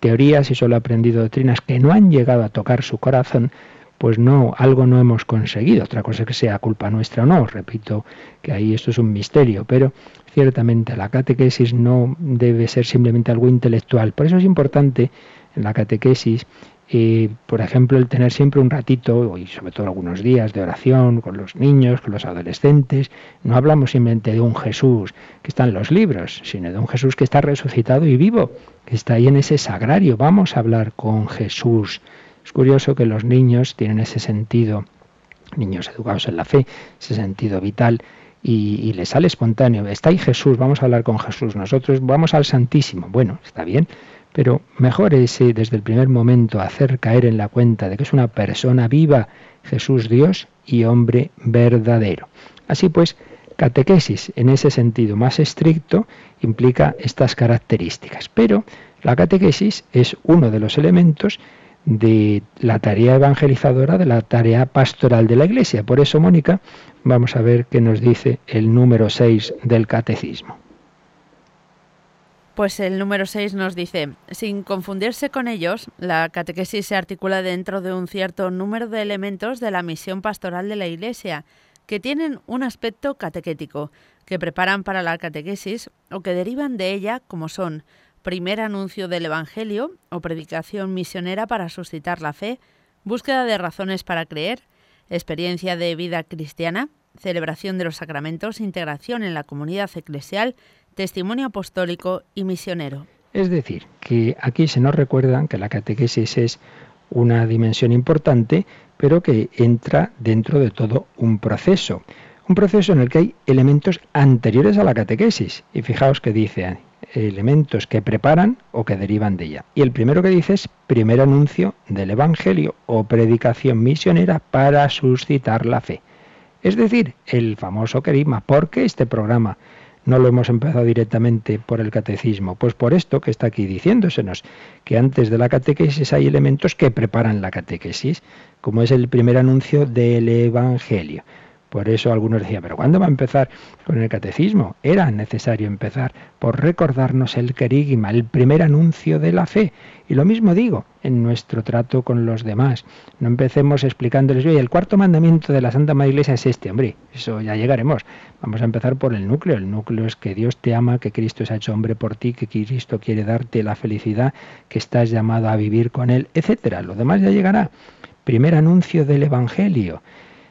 teorías y solo ha aprendido doctrinas que no han llegado a tocar su corazón, pues no, algo no hemos conseguido. Otra cosa que sea culpa nuestra o no, repito que ahí esto es un misterio, pero ciertamente la catequesis no debe ser simplemente algo intelectual. Por eso es importante en la catequesis, eh, por ejemplo, el tener siempre un ratito, y sobre todo algunos días, de oración con los niños, con los adolescentes. No hablamos simplemente de un Jesús que está en los libros, sino de un Jesús que está resucitado y vivo, que está ahí en ese sagrario. Vamos a hablar con Jesús es curioso que los niños tienen ese sentido, niños educados en la fe, ese sentido vital, y, les sale espontáneo. Está ahí Jesús, vamos a hablar con Jesús. Nosotros vamos al Santísimo. Bueno, está bien, pero mejor es desde el primer momento hacer caer en la cuenta de que es una persona viva, Jesús Dios y hombre verdadero. Así pues, catequesis en ese sentido más estricto implica estas características, pero la catequesis es uno de los elementos de la tarea evangelizadora, de la tarea pastoral de la Iglesia. Por eso, Mónica, vamos a ver qué nos dice el número 6 del Catecismo. Pues el número 6 nos dice, sin confundirse con ellos, la catequesis se articula dentro de un cierto número de elementos de la misión pastoral de la Iglesia, que tienen un aspecto catequético, que preparan para la catequesis o que derivan de ella, como son primer anuncio del Evangelio o predicación misionera para suscitar la fe, búsqueda de razones para creer, experiencia de vida cristiana, celebración de los sacramentos, integración en la comunidad eclesial, testimonio apostólico y misionero. Es decir, que aquí se nos recuerda que la catequesis es una dimensión importante, pero que entra dentro de todo un proceso. Un proceso en el que hay elementos anteriores a la catequesis. Y fijaos que dice elementos que preparan o que derivan de ella. Y el primero que dice es primer anuncio del Evangelio o predicación misionera para suscitar la fe. Es decir, el famoso querigma. ¿Por qué este programa no lo hemos empezado directamente por el catecismo? Pues por esto que está aquí diciéndosenos, que antes de la catequesis hay elementos que preparan la catequesis, como es el primer anuncio del Evangelio. Por eso algunos decían, pero ¿cuándo va a empezar con el catecismo? Era necesario empezar por recordarnos el querigma, el primer anuncio de la fe. Y lo mismo digo en nuestro trato con los demás. No empecemos explicándoles, oye, el cuarto mandamiento de la Santa Madre Iglesia es este, hombre, eso ya llegaremos. Vamos a empezar por el núcleo. El núcleo es que Dios te ama, que Cristo se ha hecho hombre por ti, que Cristo quiere darte la felicidad, que estás llamado a vivir con Él, etcétera. Lo demás ya llegará. Primer anuncio del Evangelio.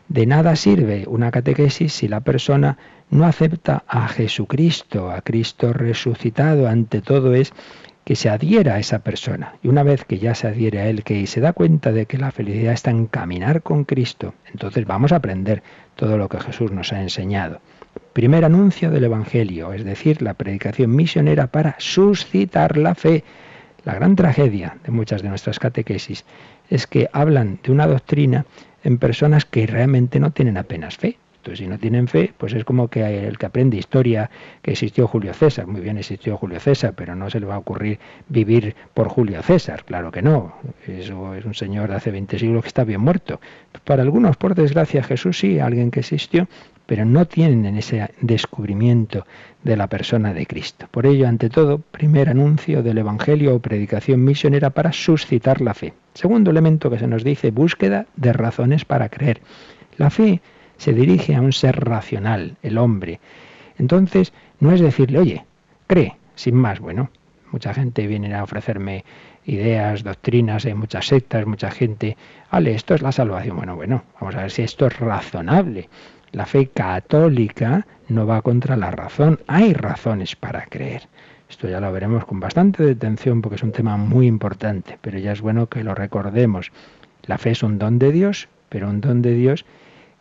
De nada sirve una catequesis si la persona no acepta a Jesucristo, a Cristo resucitado. Ante todo es que se adhiera a esa persona. Y una vez que ya se adhiere a Él, que se da cuenta de que la felicidad está en caminar con Cristo, entonces vamos a aprender todo lo que Jesús nos ha enseñado. Primer anuncio del Evangelio, es decir, la predicación misionera para suscitar la fe. La gran tragedia de muchas de nuestras catequesis es que hablan de una doctrina en personas que realmente no tienen apenas fe. Entonces, si no tienen fe, pues es como que el que aprende historia que existió Julio César. Muy bien existió Julio César, pero no se le va a ocurrir vivir por Julio César. Claro que no. Eso es un señor de hace 20 siglos que está bien muerto. Para algunos, por desgracia, Jesús sí, alguien que existió, pero no tienen ese descubrimiento de la persona de Cristo. Por ello, ante todo, primer anuncio del Evangelio o predicación misionera para suscitar la fe. Segundo elemento que se nos dice, búsqueda de razones para creer. La fe se dirige a un ser racional, el hombre. Entonces, no es decirle, oye, cree, sin más. Bueno, mucha gente viene a ofrecerme ideas, doctrinas, hay muchas sectas, mucha gente, vale, esto es la salvación. Bueno, bueno, vamos a ver si esto es razonable. La fe católica no va contra la razón, hay razones para creer. Esto ya lo veremos con bastante detención porque es un tema muy importante, pero ya es bueno que lo recordemos. La fe es un don de Dios, pero un don de Dios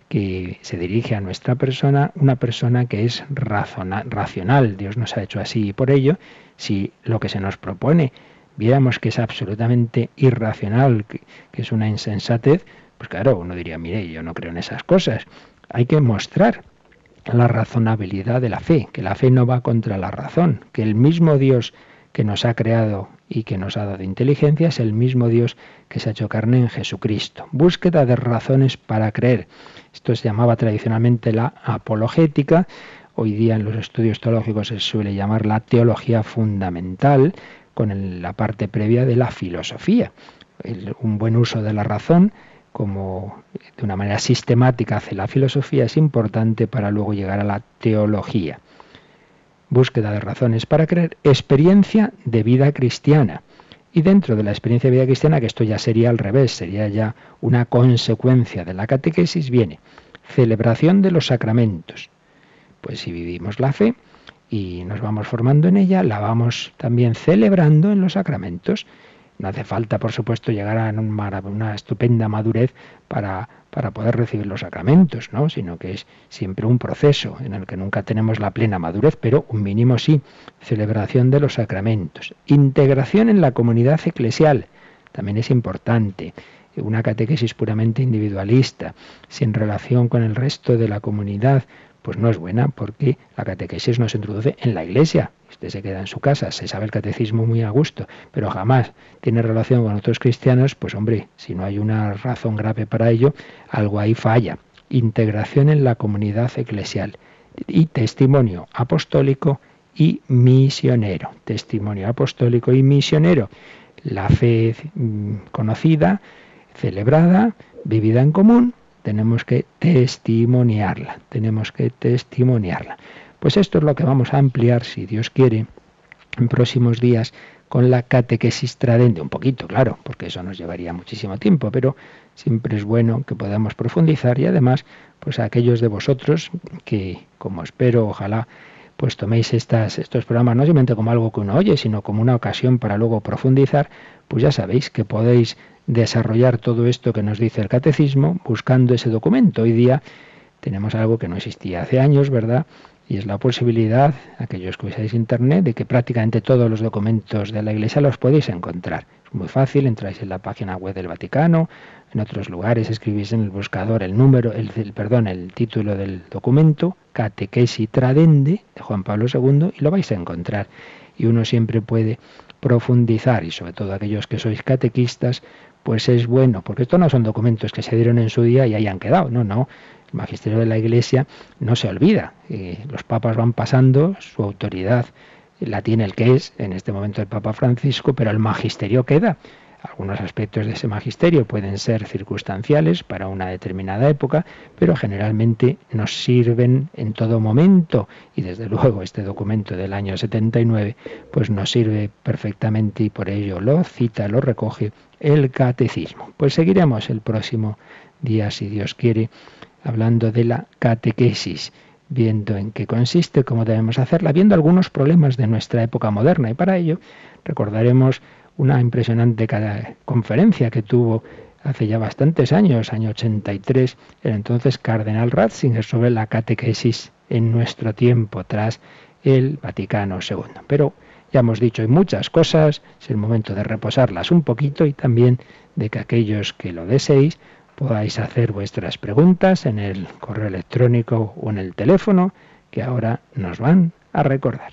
que se dirige a nuestra persona, una persona que es racional. Dios nos ha hecho así y por ello, si lo que se nos propone viéramos que es absolutamente irracional, que, que es una insensatez, pues claro, uno diría, mire, yo no creo en esas cosas. Hay que mostrar la razonabilidad de la fe, que la fe no va contra la razón, que el mismo Dios que nos ha creado y que nos ha dado inteligencia es el mismo Dios que se ha hecho carne en Jesucristo. Búsqueda de razones para creer. Esto se llamaba tradicionalmente la apologética. Hoy día en los estudios teológicos se suele llamar la teología fundamental, con la parte previa de la filosofía. un buen uso de la razón como de una manera sistemática hace la filosofía, es importante para luego llegar a la teología. Búsqueda de razones para creer, experiencia de vida cristiana. Y dentro de la experiencia de vida cristiana, que esto ya sería al revés, sería ya una consecuencia de la catequesis, viene celebración de los sacramentos. Pues si vivimos la fe y nos vamos formando en ella, la vamos también celebrando en los sacramentos. No hace falta, por supuesto, llegar a una estupenda madurez para, para poder recibir los sacramentos, ¿no? sino que es siempre un proceso en el que nunca tenemos la plena madurez, pero un mínimo sí. Celebración de los sacramentos. Integración en la comunidad eclesial. También es importante una catequesis puramente individualista, sin relación con el resto de la comunidad, pues no es buena porque la catequesis no se introduce en la iglesia. Usted se queda en su casa, se sabe el catecismo muy a gusto, pero jamás tiene relación con otros cristianos, pues hombre, si no hay una razón grave para ello, algo ahí falla. Integración en la comunidad eclesial y testimonio apostólico y misionero. Testimonio apostólico y misionero. La fe mm, conocida, celebrada, vivida en común, tenemos que testimoniarla, tenemos que testimoniarla. Pues esto es lo que vamos a ampliar, si Dios quiere, en próximos días con la catequesis tradente, un poquito, claro, porque eso nos llevaría muchísimo tiempo, pero siempre es bueno que podamos profundizar y además, pues a aquellos de vosotros que, como espero, ojalá, pues toméis estas, estos programas no simplemente como algo que uno oye, sino como una ocasión para luego profundizar, pues ya sabéis que podéis desarrollar todo esto que nos dice el catecismo buscando ese documento. Hoy día tenemos algo que no existía hace años, ¿verdad? y es la posibilidad, aquellos que usáis Internet, de que prácticamente todos los documentos de la Iglesia los podéis encontrar. Es muy fácil, entráis en la página web del Vaticano, en otros lugares escribís en el buscador el número, el, perdón, el título del documento, Catequesi Tradende, de Juan Pablo II, y lo vais a encontrar. Y uno siempre puede profundizar, y sobre todo aquellos que sois catequistas, pues es bueno, porque estos no son documentos que se dieron en su día y hayan quedado, no, no, el magisterio de la Iglesia no se olvida. los papas van pasando, su autoridad la tiene el que es, en este momento el Papa Francisco, pero el magisterio queda. Algunos aspectos de ese magisterio pueden ser circunstanciales para una determinada época, pero generalmente nos sirven en todo momento y desde [laughs] luego este documento del año 79 pues nos sirve perfectamente y por ello lo cita, lo recoge el catecismo. Pues seguiremos el próximo día si Dios quiere hablando de la catequesis, viendo en qué consiste, cómo debemos hacerla, viendo algunos problemas de nuestra época moderna. Y para ello recordaremos una impresionante conferencia que tuvo hace ya bastantes años, año 83, el entonces cardenal Ratzinger sobre la catequesis en nuestro tiempo, tras el Vaticano II. Pero ya hemos dicho hay muchas cosas, es el momento de reposarlas un poquito y también de que aquellos que lo deseéis podáis hacer vuestras preguntas en el correo electrónico o en el teléfono que ahora nos van a recordar.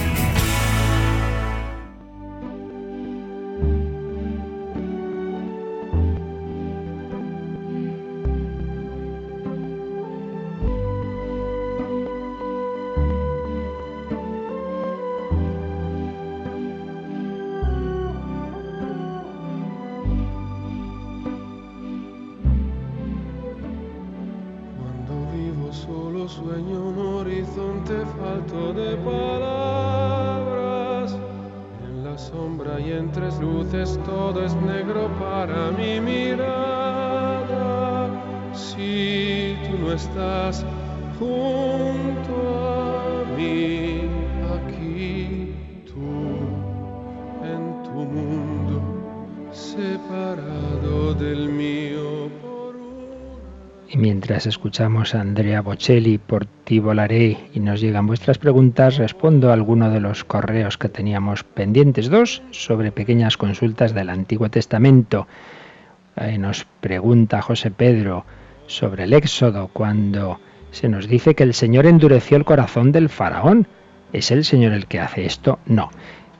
escuchamos a Andrea Bocelli por Ti volaré y nos llegan vuestras preguntas, respondo a alguno de los correos que teníamos pendientes. Dos sobre pequeñas consultas del Antiguo Testamento. nos pregunta José Pedro sobre el Éxodo cuando se nos dice que el Señor endureció el corazón del faraón. ¿Es el Señor el que hace esto? No.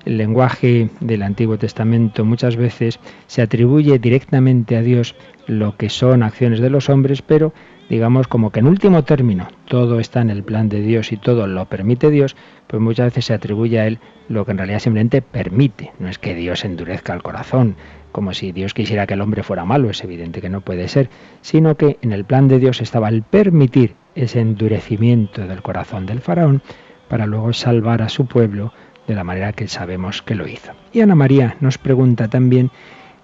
El lenguaje del Antiguo Testamento muchas veces se atribuye directamente a Dios lo que son acciones de los hombres, pero digamos como que en último término todo está en el plan de Dios y todo lo permite Dios, pues muchas veces se atribuye a Él lo que en realidad simplemente permite. No es que Dios endurezca el corazón, como si Dios quisiera que el hombre fuera malo, es evidente que no puede ser, sino que en el plan de Dios estaba el permitir ese endurecimiento del corazón del faraón para luego salvar a su pueblo de la manera que sabemos que lo hizo. Y Ana María nos pregunta también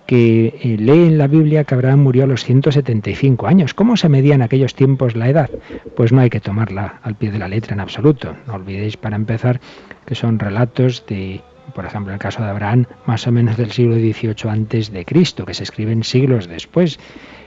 que eh, lee en la Biblia que Abraham murió a los 175 años. ¿Cómo se medía en aquellos tiempos la edad? Pues no hay que tomarla al pie de la letra en absoluto. No olvidéis para empezar que son relatos de, por ejemplo, el caso de Abraham, más o menos del siglo XVIII antes de Cristo, que se escriben siglos después.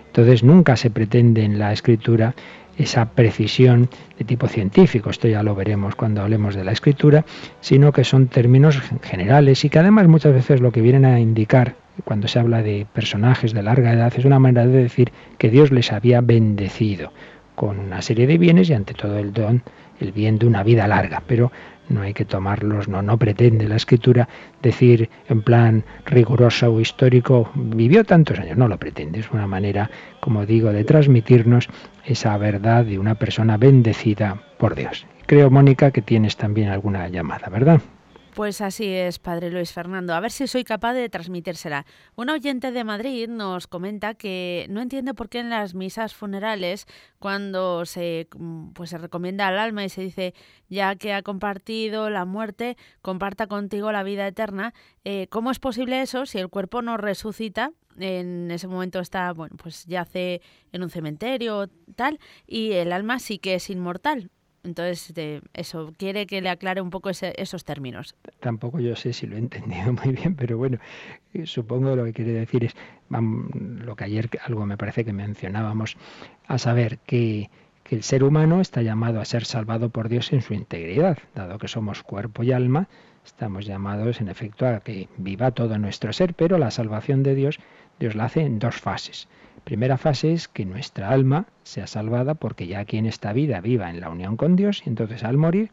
Entonces nunca se pretende en la escritura esa precisión de tipo científico, esto ya lo veremos cuando hablemos de la escritura, sino que son términos generales y que además muchas veces lo que vienen a indicar cuando se habla de personajes de larga edad, es una manera de decir que Dios les había bendecido con una serie de bienes y ante todo el don, el bien de una vida larga. Pero no hay que tomarlos, no, no pretende la escritura decir en plan riguroso o histórico, vivió tantos años, no lo pretende, es una manera, como digo, de transmitirnos esa verdad de una persona bendecida por Dios. Creo, Mónica, que tienes también alguna llamada, ¿verdad? Pues así es, padre Luis Fernando. A ver si soy capaz de transmitírsela. Un oyente de Madrid nos comenta que no entiende por qué en las misas funerales, cuando se, pues se recomienda al alma y se dice, ya que ha compartido la muerte, comparta contigo la vida eterna, eh, ¿cómo es posible eso si el cuerpo no resucita en ese momento está, bueno, pues yace en un cementerio, tal, y el alma sí que es inmortal. Entonces, eso, quiere que le aclare un poco esos términos. Tampoco yo sé si lo he entendido [laughs] muy bien, pero bueno, eh, supongo lo que quiere decir es lo que ayer algo me parece que mencionábamos, a saber que el ser humano está llamado a ser salvado por Dios en su integridad, dado que somos cuerpo y alma, estamos llamados en efecto a que viva todo nuestro ser, pero la salvación de Dios, Dios la hace en dos fases. Primera fase es que nuestra alma sea salvada porque ya aquí en esta vida viva en la unión con Dios y entonces al morir,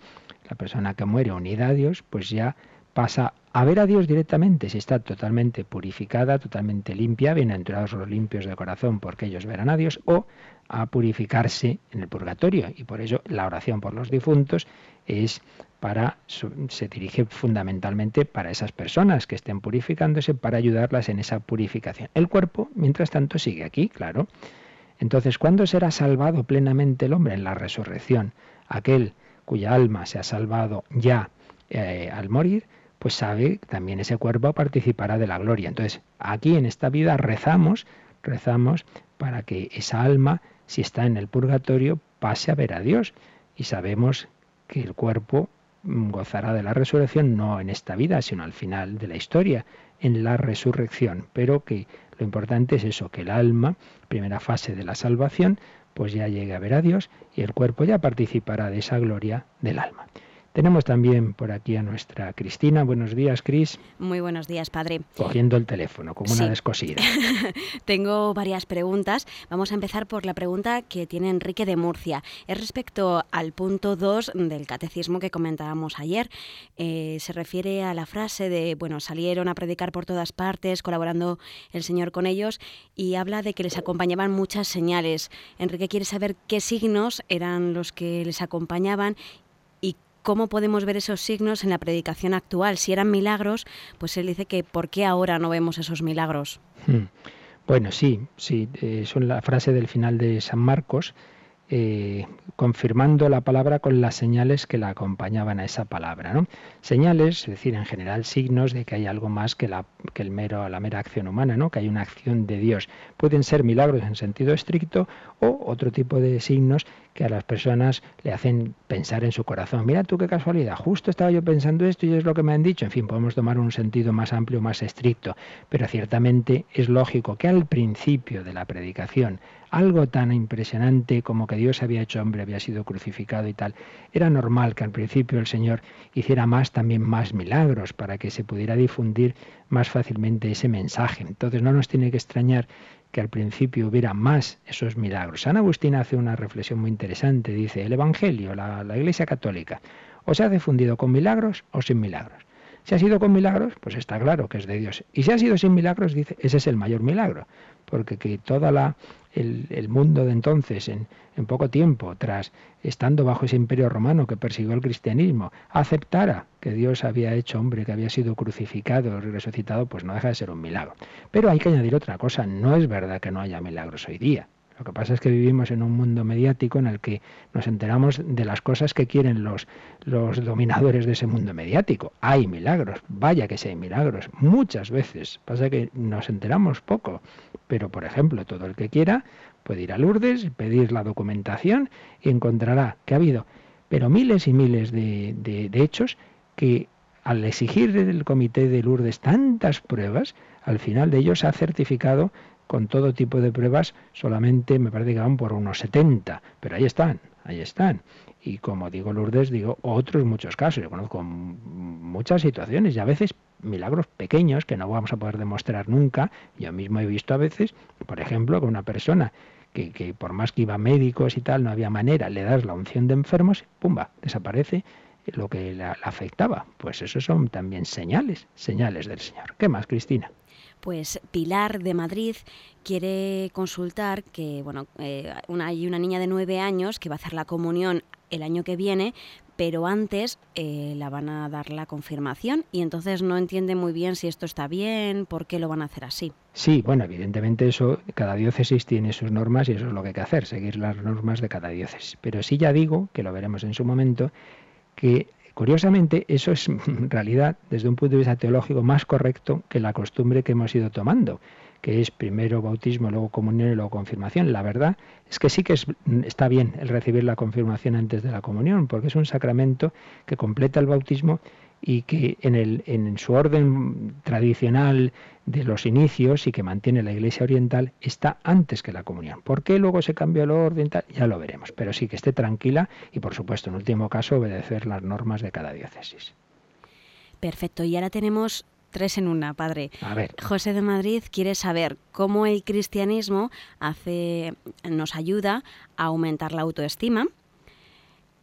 la persona que muere unida a Dios, pues ya pasa a ver a Dios directamente, si está totalmente purificada, totalmente limpia, bienaventurados los limpios de corazón porque ellos verán a Dios, o a purificarse en el purgatorio. Y por ello la oración por los difuntos es para se dirige fundamentalmente para esas personas que estén purificándose para ayudarlas en esa purificación. El cuerpo, mientras tanto, sigue aquí, claro. Entonces, ¿cuándo será salvado plenamente el hombre? En la resurrección. Aquel cuya alma se ha salvado ya eh, al morir, pues sabe también ese cuerpo participará de la gloria. Entonces, aquí en esta vida rezamos, rezamos para que esa alma, si está en el purgatorio, pase a ver a Dios. Y sabemos que el cuerpo gozará de la resurrección no en esta vida, sino al final de la historia, en la resurrección. Pero que lo importante es eso, que el alma, primera fase de la salvación, pues ya llegue a ver a Dios y el cuerpo ya participará de esa gloria del alma. Tenemos también por aquí a nuestra Cristina. Buenos días, Cris. Muy buenos días, padre. Cogiendo el teléfono, como una descosida. [laughs] Tengo varias preguntas. Vamos a empezar por la pregunta que tiene Enrique de Murcia. Es respecto al punto 2 del catecismo que comentábamos ayer. Eh, se refiere a la frase de, bueno, salieron a predicar por todas partes, colaborando el Señor con ellos, y habla de que les acompañaban muchas señales. Enrique quiere saber qué signos eran los que les acompañaban cómo podemos ver esos signos en la predicación actual. Si eran milagros, pues él dice que ¿por qué ahora no vemos esos milagros? Hmm. Bueno, sí, sí, eh, son la frase del final de San Marcos, eh, confirmando la palabra con las señales que la acompañaban a esa palabra. Señales, es decir, en general signos de que hay algo más que, la, que el mero, la mera acción humana, ¿no? que hay una acción de Dios. Pueden ser milagros en sentido estricto o otro tipo de signos que a las personas le hacen pensar en su corazón. Mira tú qué casualidad, justo estaba yo pensando esto y es lo que me han dicho. En fin, podemos tomar un sentido más amplio, más estricto, pero ciertamente es lógico que al principio de la predicación algo tan impresionante como que Dios había hecho hombre, había sido crucificado y tal. Era normal que al principio el Señor hiciera más, también más milagros, para que se pudiera difundir más fácilmente ese mensaje. Entonces no nos tiene que extrañar que al principio hubiera más esos milagros. San Agustín hace una reflexión muy interesante, dice, el Evangelio, la, la Iglesia Católica, o se ha difundido con milagros o sin milagros. Si ha sido con milagros, pues está claro que es de Dios. Y si ha sido sin milagros, dice, ese es el mayor milagro. Porque que toda la el, mundo de entonces, en, en, poco tiempo, tras estando bajo ese imperio romano que persiguió el cristianismo, aceptara que Dios había hecho hombre, que había sido crucificado y resucitado, pues no deja de ser un milagro. Pero hay que añadir otra cosa, no es verdad que no haya milagros hoy día. Lo que pasa es que vivimos en un mundo mediático en el que nos enteramos de las cosas que quieren los, los dominadores de ese mundo mediático. Hay milagros, vaya que sí hay milagros, muchas veces. Pasa que nos enteramos poco. Pero, por ejemplo, todo el que quiera puede ir a Lourdes, pedir la documentación y encontrará que ha habido, pero miles y miles de, de, de hechos que al exigir del comité de Lourdes tantas pruebas, al final de ellos ha certificado con todo tipo de pruebas, solamente me parece que van por unos 70, pero ahí están, ahí están. Y como digo Lourdes, digo otros muchos casos. Yo conozco muchas situaciones y a veces milagros pequeños que no vamos a poder demostrar nunca. Yo mismo he visto a veces, por ejemplo, que una persona que, que por más que iba a médicos y tal, no había manera, le das la unción de enfermos, pumba, desaparece lo que le afectaba. Pues eso son también señales, señales del Señor. ¿Qué más, Cristina? Pues Pilar de Madrid quiere consultar que, bueno, eh, hay una niña de nueve años que va a hacer la comunión el año que viene, pero antes eh, la van a dar la confirmación y entonces no entiende muy bien si esto está bien, por qué lo van a hacer así. Sí, bueno, evidentemente eso, cada diócesis tiene sus normas y eso es lo que hay que hacer, seguir las normas de cada diócesis. Pero sí ya digo, que lo veremos en su momento, que Curiosamente, eso es [laughs] en realidad, desde un punto de vista teológico, más correcto que la costumbre que hemos ido tomando, que es primero bautismo, luego comunión y luego confirmación. La verdad es que sí que está bien el recibir la confirmación antes de la comunión, porque es un sacramento que completa el bautismo y que en, el, en su orden tradicional de los inicios y que mantiene la Iglesia Oriental está antes que la comunión. ¿Por qué luego se cambió el orden? Ya lo veremos, pero sí que esté tranquila y por supuesto en último caso obedecer las normas de cada diócesis. Perfecto, y ahora tenemos tres en una, padre. A ver. José de Madrid quiere saber cómo el cristianismo hace, nos ayuda a aumentar la autoestima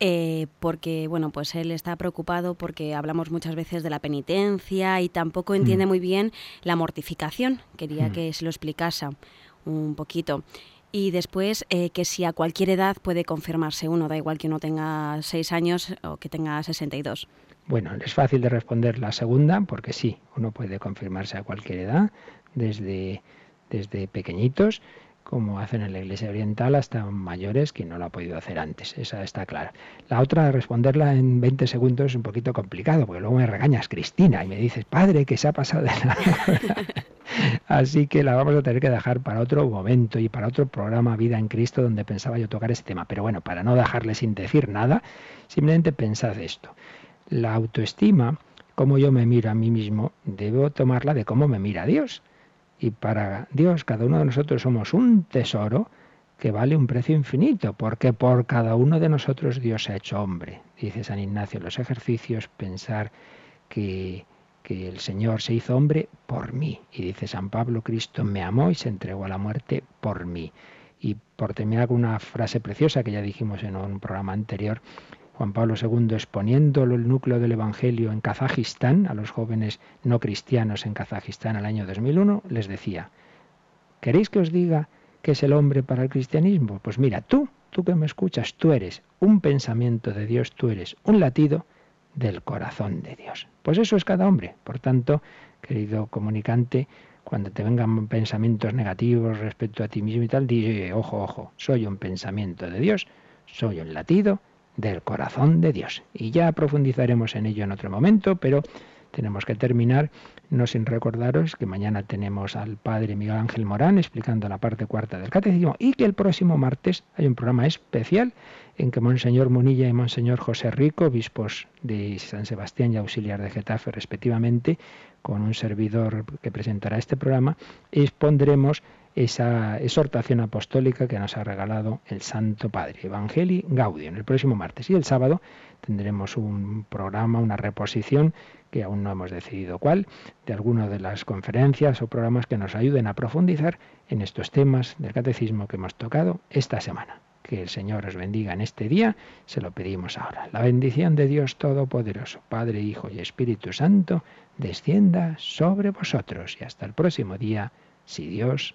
eh, porque bueno, pues él está preocupado porque hablamos muchas veces de la penitencia y tampoco entiende mm. muy bien la mortificación. Quería mm. que se lo explicase un poquito. Y después eh, que si a cualquier edad puede confirmarse uno, da igual que uno tenga seis años o que tenga 62. Bueno, es fácil de responder la segunda, porque sí, uno puede confirmarse a cualquier edad, desde, desde pequeñitos como hacen en la Iglesia Oriental, hasta mayores, que no lo ha podido hacer antes. Esa está clara. La otra, responderla en 20 segundos es un poquito complicado, porque luego me regañas, Cristina, y me dices, padre, que se ha pasado de [laughs] Así que la vamos a tener que dejar para otro momento y para otro programa Vida en Cristo, donde pensaba yo tocar este tema. Pero bueno, para no dejarle sin decir nada, simplemente pensad esto. La autoestima, como yo me miro a mí mismo, debo tomarla de cómo me mira Dios. Y para Dios, cada uno de nosotros somos un tesoro que vale un precio infinito, porque por cada uno de nosotros Dios se ha hecho hombre. Dice San Ignacio en los ejercicios, pensar que, que el Señor se hizo hombre por mí. Y dice San Pablo, Cristo me amó y se entregó a la muerte por mí. Y por terminar con una frase preciosa que ya dijimos en un programa anterior, Juan Pablo II exponiendo el núcleo del Evangelio en Kazajistán, a los jóvenes no cristianos en Kazajistán al año 2001, les decía, ¿queréis que os diga qué es el hombre para el cristianismo? Pues mira, tú, tú que me escuchas, tú eres un pensamiento de Dios, tú eres un latido del corazón de Dios. Pues eso es cada hombre. Por tanto, querido comunicante, cuando te vengan pensamientos negativos respecto a ti mismo y tal, di, ojo, ojo, soy un pensamiento de Dios, soy un latido del corazón de Dios. Y ya profundizaremos en ello en otro momento, pero tenemos que terminar, no sin recordaros que mañana tenemos al padre Miguel Ángel Morán explicando la parte cuarta del catecismo y que el próximo martes hay un programa especial en que Monseñor Munilla y Monseñor José Rico, obispos de San Sebastián y auxiliar de Getafe respectivamente, con un servidor que presentará este programa, expondremos esa exhortación apostólica que nos ha regalado el Santo Padre, Evangelii Gaudium, el próximo martes. Y el sábado tendremos un programa, una reposición, que aún no hemos decidido cuál, de alguna de las conferencias o programas que nos ayuden a profundizar en estos temas del catecismo que hemos tocado esta semana. Que el Señor os bendiga en este día, se lo pedimos ahora. La bendición de Dios Todopoderoso, Padre, Hijo y Espíritu Santo, descienda sobre vosotros y hasta el próximo día, si Dios